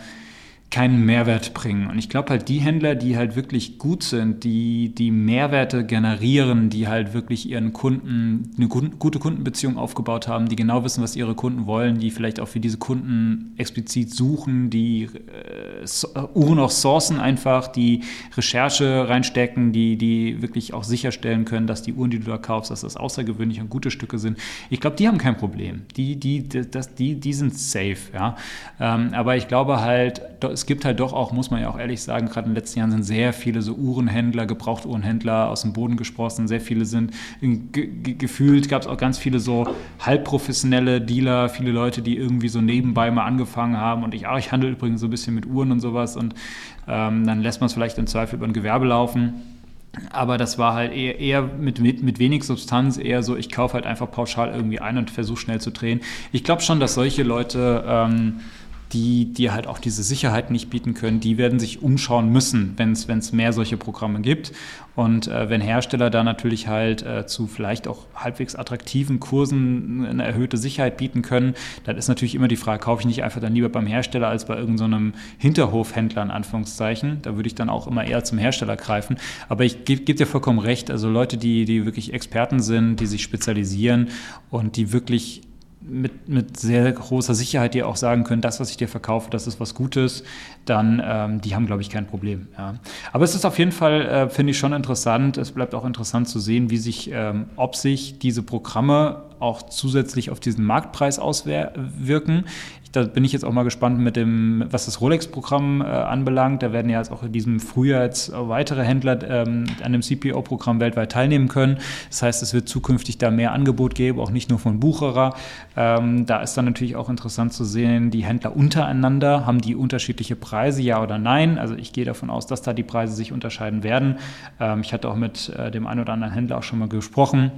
keinen Mehrwert bringen. Und ich glaube halt, die Händler, die halt wirklich gut sind, die die Mehrwerte generieren, die halt wirklich ihren Kunden eine gute Kundenbeziehung aufgebaut haben, die genau wissen, was ihre Kunden wollen, die vielleicht auch für diese Kunden explizit suchen, die äh, äh, Uhren auch sourcen einfach, die Recherche reinstecken, die, die wirklich auch sicherstellen können, dass die Uhren, die du da kaufst, dass das außergewöhnliche und gute Stücke sind. Ich glaube, die haben kein Problem. Die, die, das, die, die sind safe, ja. Ähm, aber ich glaube halt, es es gibt halt doch auch, muss man ja auch ehrlich sagen, gerade in den letzten Jahren sind sehr viele so Uhrenhändler, Gebrauchtuhrenhändler aus dem Boden gesprossen. Sehr viele sind ge gefühlt, gab es auch ganz viele so halbprofessionelle Dealer, viele Leute, die irgendwie so nebenbei mal angefangen haben. Und ich auch, ich handle übrigens so ein bisschen mit Uhren und sowas. Und ähm, dann lässt man es vielleicht im Zweifel über ein Gewerbe laufen. Aber das war halt eher, eher mit, mit, mit, wenig Substanz, eher so, ich kaufe halt einfach pauschal irgendwie ein und versuche schnell zu drehen. Ich glaube schon, dass solche Leute ähm, die dir halt auch diese Sicherheit nicht bieten können, die werden sich umschauen müssen, wenn es mehr solche Programme gibt. Und äh, wenn Hersteller da natürlich halt äh, zu vielleicht auch halbwegs attraktiven Kursen eine erhöhte Sicherheit bieten können, dann ist natürlich immer die Frage, kaufe ich nicht einfach dann lieber beim Hersteller als bei irgendeinem so Hinterhofhändler in Anführungszeichen. Da würde ich dann auch immer eher zum Hersteller greifen. Aber ich gebe geb dir vollkommen recht, also Leute, die, die wirklich Experten sind, die sich spezialisieren und die wirklich mit, mit sehr großer Sicherheit dir auch sagen können, das, was ich dir verkaufe, das ist was Gutes, dann ähm, die haben, glaube ich, kein Problem. Ja. Aber es ist auf jeden Fall, äh, finde ich, schon interessant. Es bleibt auch interessant zu sehen, wie sich, ähm, ob sich diese Programme auch zusätzlich auf diesen Marktpreis auswirken da bin ich jetzt auch mal gespannt mit dem, was das Rolex-Programm äh, anbelangt. Da werden ja jetzt auch in diesem Frühjahr jetzt weitere Händler ähm, an dem CPO-Programm weltweit teilnehmen können. Das heißt, es wird zukünftig da mehr Angebot geben, auch nicht nur von Bucherer. Ähm, da ist dann natürlich auch interessant zu sehen, die Händler untereinander, haben die unterschiedliche Preise, ja oder nein? Also ich gehe davon aus, dass da die Preise sich unterscheiden werden. Ähm, ich hatte auch mit äh, dem einen oder anderen Händler auch schon mal gesprochen.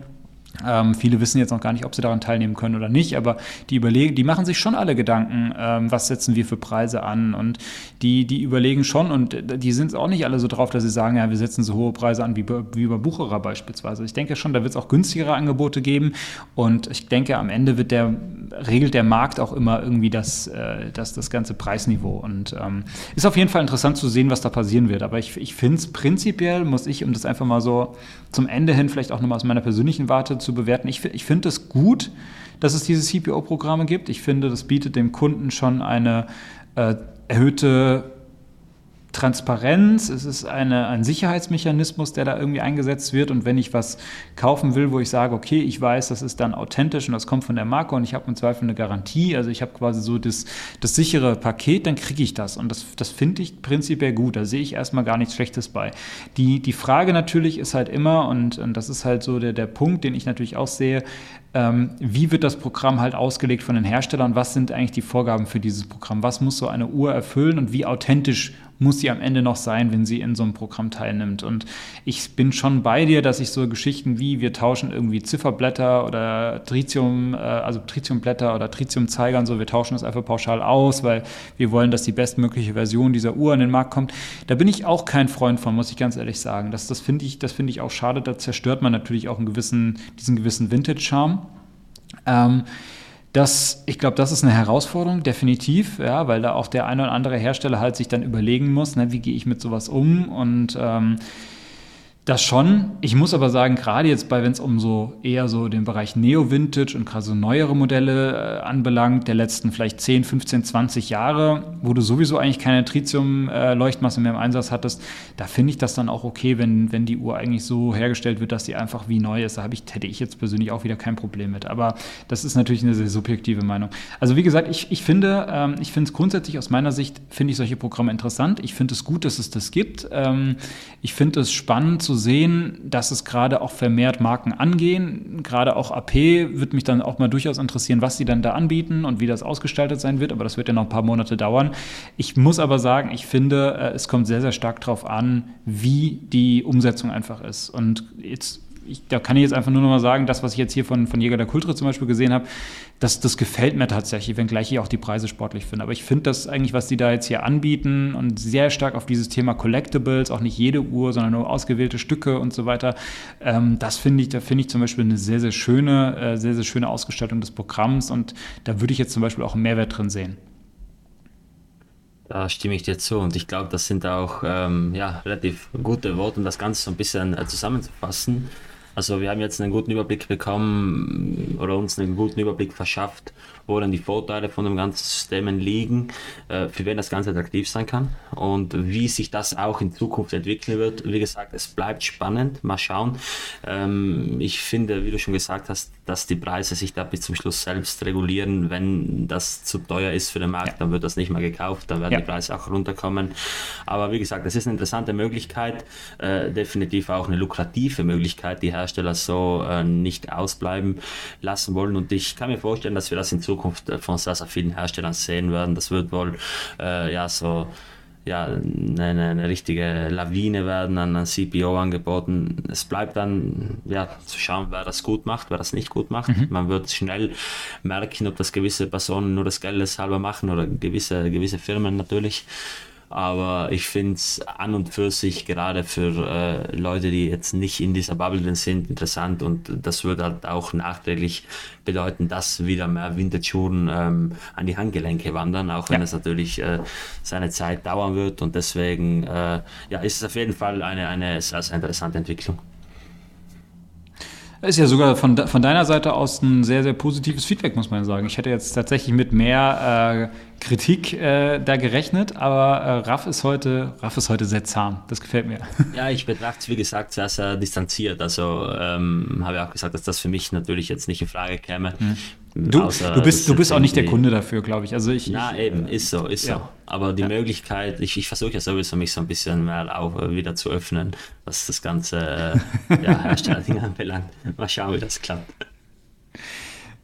Ähm, viele wissen jetzt noch gar nicht, ob sie daran teilnehmen können oder nicht, aber die überlegen, die machen sich schon alle Gedanken, ähm, was setzen wir für Preise an und die, die überlegen schon und die sind auch nicht alle so drauf, dass sie sagen, ja, wir setzen so hohe Preise an wie wie bei Bucherer beispielsweise. Ich denke schon, da wird es auch günstigere Angebote geben und ich denke, am Ende wird der, regelt der Markt auch immer irgendwie das, äh, das, das ganze Preisniveau und ähm, ist auf jeden Fall interessant zu sehen, was da passieren wird, aber ich, ich finde es prinzipiell, muss ich, um das einfach mal so zum Ende hin vielleicht auch nochmal aus meiner persönlichen Warte zu bewerten. Ich, ich finde es gut, dass es diese CPO-Programme gibt. Ich finde, das bietet dem Kunden schon eine äh, erhöhte Transparenz, es ist eine, ein Sicherheitsmechanismus, der da irgendwie eingesetzt wird. Und wenn ich was kaufen will, wo ich sage, okay, ich weiß, das ist dann authentisch und das kommt von der Marke und ich habe im Zweifel eine Garantie, also ich habe quasi so das, das sichere Paket, dann kriege ich das. Und das, das finde ich prinzipiell gut. Da sehe ich erstmal gar nichts Schlechtes bei. Die, die Frage natürlich ist halt immer, und, und das ist halt so der, der Punkt, den ich natürlich auch sehe, wie wird das Programm halt ausgelegt von den Herstellern? Was sind eigentlich die Vorgaben für dieses Programm? Was muss so eine Uhr erfüllen und wie authentisch muss sie am Ende noch sein, wenn sie in so einem Programm teilnimmt? Und ich bin schon bei dir, dass ich so Geschichten wie wir tauschen irgendwie Zifferblätter oder Tritium, äh, also Tritiumblätter oder Tritiumzeiger und so, wir tauschen das einfach pauschal aus, weil wir wollen, dass die bestmögliche Version dieser Uhr an den Markt kommt. Da bin ich auch kein Freund von, muss ich ganz ehrlich sagen. Das, das finde ich, das ich auch schade. Da zerstört man natürlich auch einen gewissen, diesen gewissen Vintage-Charme. Ähm, das, ich glaube, das ist eine Herausforderung, definitiv, ja, weil da auch der eine oder andere Hersteller halt sich dann überlegen muss, ne, wie gehe ich mit sowas um? Und ähm, das schon. Ich muss aber sagen, gerade jetzt bei, wenn es um so eher so den Bereich Neo-Vintage und gerade so neuere Modelle äh, anbelangt, der letzten vielleicht 10, 15, 20 Jahre, wo du sowieso eigentlich keine Tritium-Leuchtmasse mehr im Einsatz hattest, da finde ich das dann auch okay, wenn, wenn die Uhr eigentlich so hergestellt wird, dass sie einfach wie neu ist. Da ich, hätte ich jetzt persönlich auch wieder kein Problem mit. Aber das ist natürlich eine sehr subjektive Meinung. Also wie gesagt, ich, ich finde, ähm, ich finde es grundsätzlich aus meiner Sicht, finde ich solche Programme interessant. Ich finde es gut, dass es das gibt. Ähm, ich finde es spannend zu sehen, dass es gerade auch vermehrt Marken angehen. Gerade auch AP wird mich dann auch mal durchaus interessieren, was sie dann da anbieten und wie das ausgestaltet sein wird. Aber das wird ja noch ein paar Monate dauern. Ich muss aber sagen, ich finde, äh, es kommt sehr, sehr stark darauf an, wie die Umsetzung einfach ist. Und jetzt ich, da kann ich jetzt einfach nur noch mal sagen, das, was ich jetzt hier von, von Jäger der Kultur zum Beispiel gesehen habe, das, das gefällt mir tatsächlich, wenngleich ich auch die Preise sportlich finde. Aber ich finde das eigentlich, was die da jetzt hier anbieten und sehr stark auf dieses Thema Collectibles, auch nicht jede Uhr, sondern nur ausgewählte Stücke und so weiter, ähm, das finde ich, da finde ich zum Beispiel eine sehr, sehr schöne, äh, sehr, sehr schöne Ausgestaltung des Programms und da würde ich jetzt zum Beispiel auch einen Mehrwert drin sehen. Da stimme ich dir zu und ich glaube, das sind auch ähm, ja, relativ gute Worte, um das Ganze so ein bisschen äh, zusammenzufassen. Also wir haben jetzt einen guten Überblick bekommen oder uns einen guten Überblick verschafft, wo dann die Vorteile von dem ganzen Systemen liegen, äh, für wen das Ganze attraktiv sein kann und wie sich das auch in Zukunft entwickeln wird. Wie gesagt, es bleibt spannend. Mal schauen. Ähm, ich finde, wie du schon gesagt hast, dass die Preise sich da bis zum Schluss selbst regulieren. Wenn das zu teuer ist für den Markt, ja. dann wird das nicht mehr gekauft, dann werden ja. die Preise auch runterkommen. Aber wie gesagt, das ist eine interessante Möglichkeit, äh, definitiv auch eine lukrative Möglichkeit, die Hersteller so äh, nicht ausbleiben lassen wollen. Und ich kann mir vorstellen, dass wir das in Zukunft äh, von sehr, sehr vielen Herstellern sehen werden. Das wird wohl äh, ja so ja, eine, eine, richtige Lawine werden an, an CPO-Angeboten. Es bleibt dann ja, zu schauen, wer das gut macht, wer das nicht gut macht. Mhm. Man wird schnell merken, ob das gewisse Personen nur das Geldes halber machen oder gewisse, gewisse Firmen natürlich. Aber ich finde es an und für sich gerade für äh, Leute, die jetzt nicht in dieser Bubble drin sind, interessant und das würde halt auch nachträglich bedeuten, dass wieder mehr Winterschuhen ähm, an die Handgelenke wandern, auch wenn ja. es natürlich äh, seine Zeit dauern wird und deswegen äh, ja, ist es auf jeden Fall eine, eine sehr, sehr interessante Entwicklung. Ist ja sogar von, von deiner Seite aus ein sehr, sehr positives Feedback, muss man sagen. Ich hätte jetzt tatsächlich mit mehr äh, Kritik äh, da gerechnet, aber äh, Raff, ist heute, Raff ist heute sehr zahm. Das gefällt mir. [LAUGHS] Ja, ich betrachte es, wie gesagt, sehr, sehr distanziert. Also ähm, habe ich auch gesagt, dass das für mich natürlich jetzt nicht in Frage käme. Hm. Du, Außer, du bist, du bist auch nicht der Kunde dafür, glaube ich. Also ich, Na ich, eben, ist so, ist ja. so. Aber die ja. Möglichkeit, ich, ich versuche ja sowieso mich so ein bisschen mehr auch äh, wieder zu öffnen, was das ganze äh, ja, [LAUGHS] Herstellerding anbelangt. Mal schauen, wie das klappt.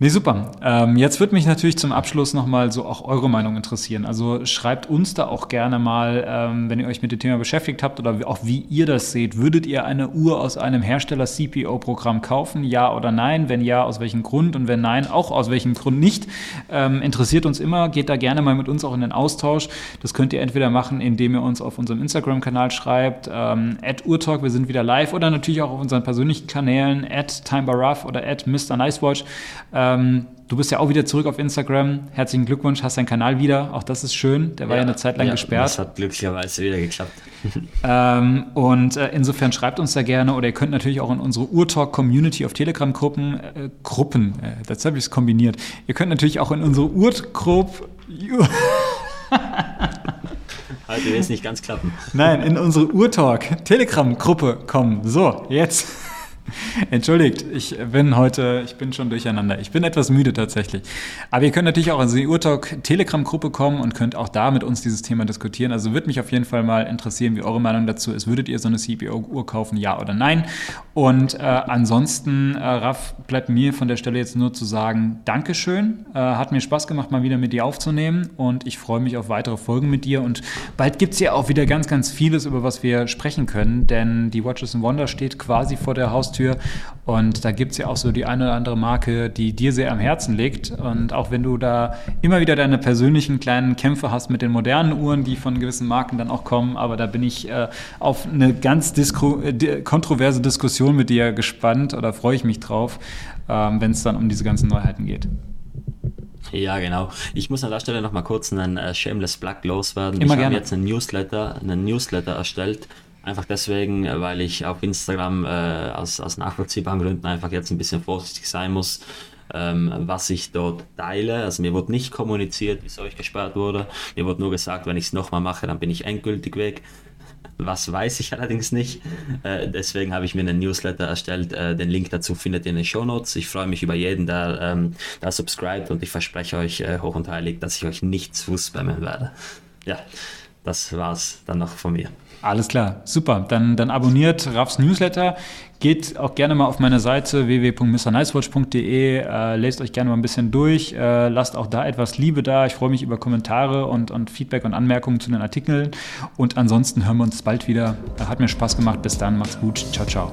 Nee, super. Ähm, jetzt würde mich natürlich zum Abschluss nochmal so auch eure Meinung interessieren. Also schreibt uns da auch gerne mal, ähm, wenn ihr euch mit dem Thema beschäftigt habt oder auch wie ihr das seht. Würdet ihr eine Uhr aus einem Hersteller CPO-Programm kaufen? Ja oder nein? Wenn ja, aus welchem Grund? Und wenn nein, auch aus welchem Grund nicht? Ähm, interessiert uns immer. Geht da gerne mal mit uns auch in den Austausch. Das könnt ihr entweder machen, indem ihr uns auf unserem Instagram-Kanal schreibt, ähm, at Urtalk, wir sind wieder live, oder natürlich auch auf unseren persönlichen Kanälen, at TimeBarRuff oder at Mr. Nicewatch. Ähm, ähm, du bist ja auch wieder zurück auf Instagram. Herzlichen Glückwunsch, hast deinen Kanal wieder. Auch das ist schön. Der war ja, ja eine Zeit lang ja, gesperrt. Das hat glücklicherweise wieder geklappt. [LAUGHS] ähm, und äh, insofern schreibt uns da gerne oder ihr könnt natürlich auch in unsere Urtalk-Community auf Telegram-Gruppen, äh, Gruppen, äh, das habe ich es kombiniert. Ihr könnt natürlich auch in unsere Urtgruppe. [LAUGHS] Heute wird es nicht ganz klappen. Nein, in unsere Urtalk Telegram-Gruppe kommen. So, jetzt. [LAUGHS] Entschuldigt, ich bin heute, ich bin schon durcheinander. Ich bin etwas müde tatsächlich. Aber ihr könnt natürlich auch in die Urtalk Telegram-Gruppe kommen und könnt auch da mit uns dieses Thema diskutieren. Also würde mich auf jeden Fall mal interessieren, wie eure Meinung dazu ist. Würdet ihr so eine CPO-Uhr kaufen, ja oder nein? Und äh, ansonsten, äh, Raff, bleibt mir von der Stelle jetzt nur zu sagen, Dankeschön. Äh, hat mir Spaß gemacht, mal wieder mit dir aufzunehmen und ich freue mich auf weitere Folgen mit dir. Und bald gibt es ja auch wieder ganz, ganz vieles, über was wir sprechen können, denn die Watches and Wonder steht quasi vor der Haustür Haustür. Und da gibt es ja auch so die eine oder andere Marke, die dir sehr am Herzen liegt. Und auch wenn du da immer wieder deine persönlichen kleinen Kämpfe hast mit den modernen Uhren, die von gewissen Marken dann auch kommen, aber da bin ich äh, auf eine ganz disko äh, kontroverse Diskussion mit dir gespannt oder freue ich mich drauf, äh, wenn es dann um diese ganzen Neuheiten geht. Ja, genau. Ich muss an der Stelle noch mal kurz einen äh, Shameless Plug loswerden. Immer ich habe jetzt einen Newsletter, einen Newsletter erstellt Einfach deswegen, weil ich auf Instagram äh, aus, aus nachvollziehbaren Gründen einfach jetzt ein bisschen vorsichtig sein muss, ähm, was ich dort teile. Also mir wurde nicht kommuniziert, wieso ich gesperrt wurde. Mir wurde nur gesagt, wenn ich es nochmal mache, dann bin ich endgültig weg. Was weiß ich allerdings nicht. Äh, deswegen habe ich mir einen Newsletter erstellt. Äh, den Link dazu findet ihr in den Show Notes. Ich freue mich über jeden, der ähm, da subscribt und ich verspreche euch äh, hoch und heilig, dass ich euch nichts fußspammen werde. Ja, das war's dann noch von mir. Alles klar, super. Dann, dann abonniert Raffs Newsletter. Geht auch gerne mal auf meine Seite www.mrnicewatch.de, äh, lest euch gerne mal ein bisschen durch, äh, lasst auch da etwas Liebe da. Ich freue mich über Kommentare und, und Feedback und Anmerkungen zu den Artikeln. Und ansonsten hören wir uns bald wieder. Hat mir Spaß gemacht. Bis dann, macht's gut. Ciao, ciao.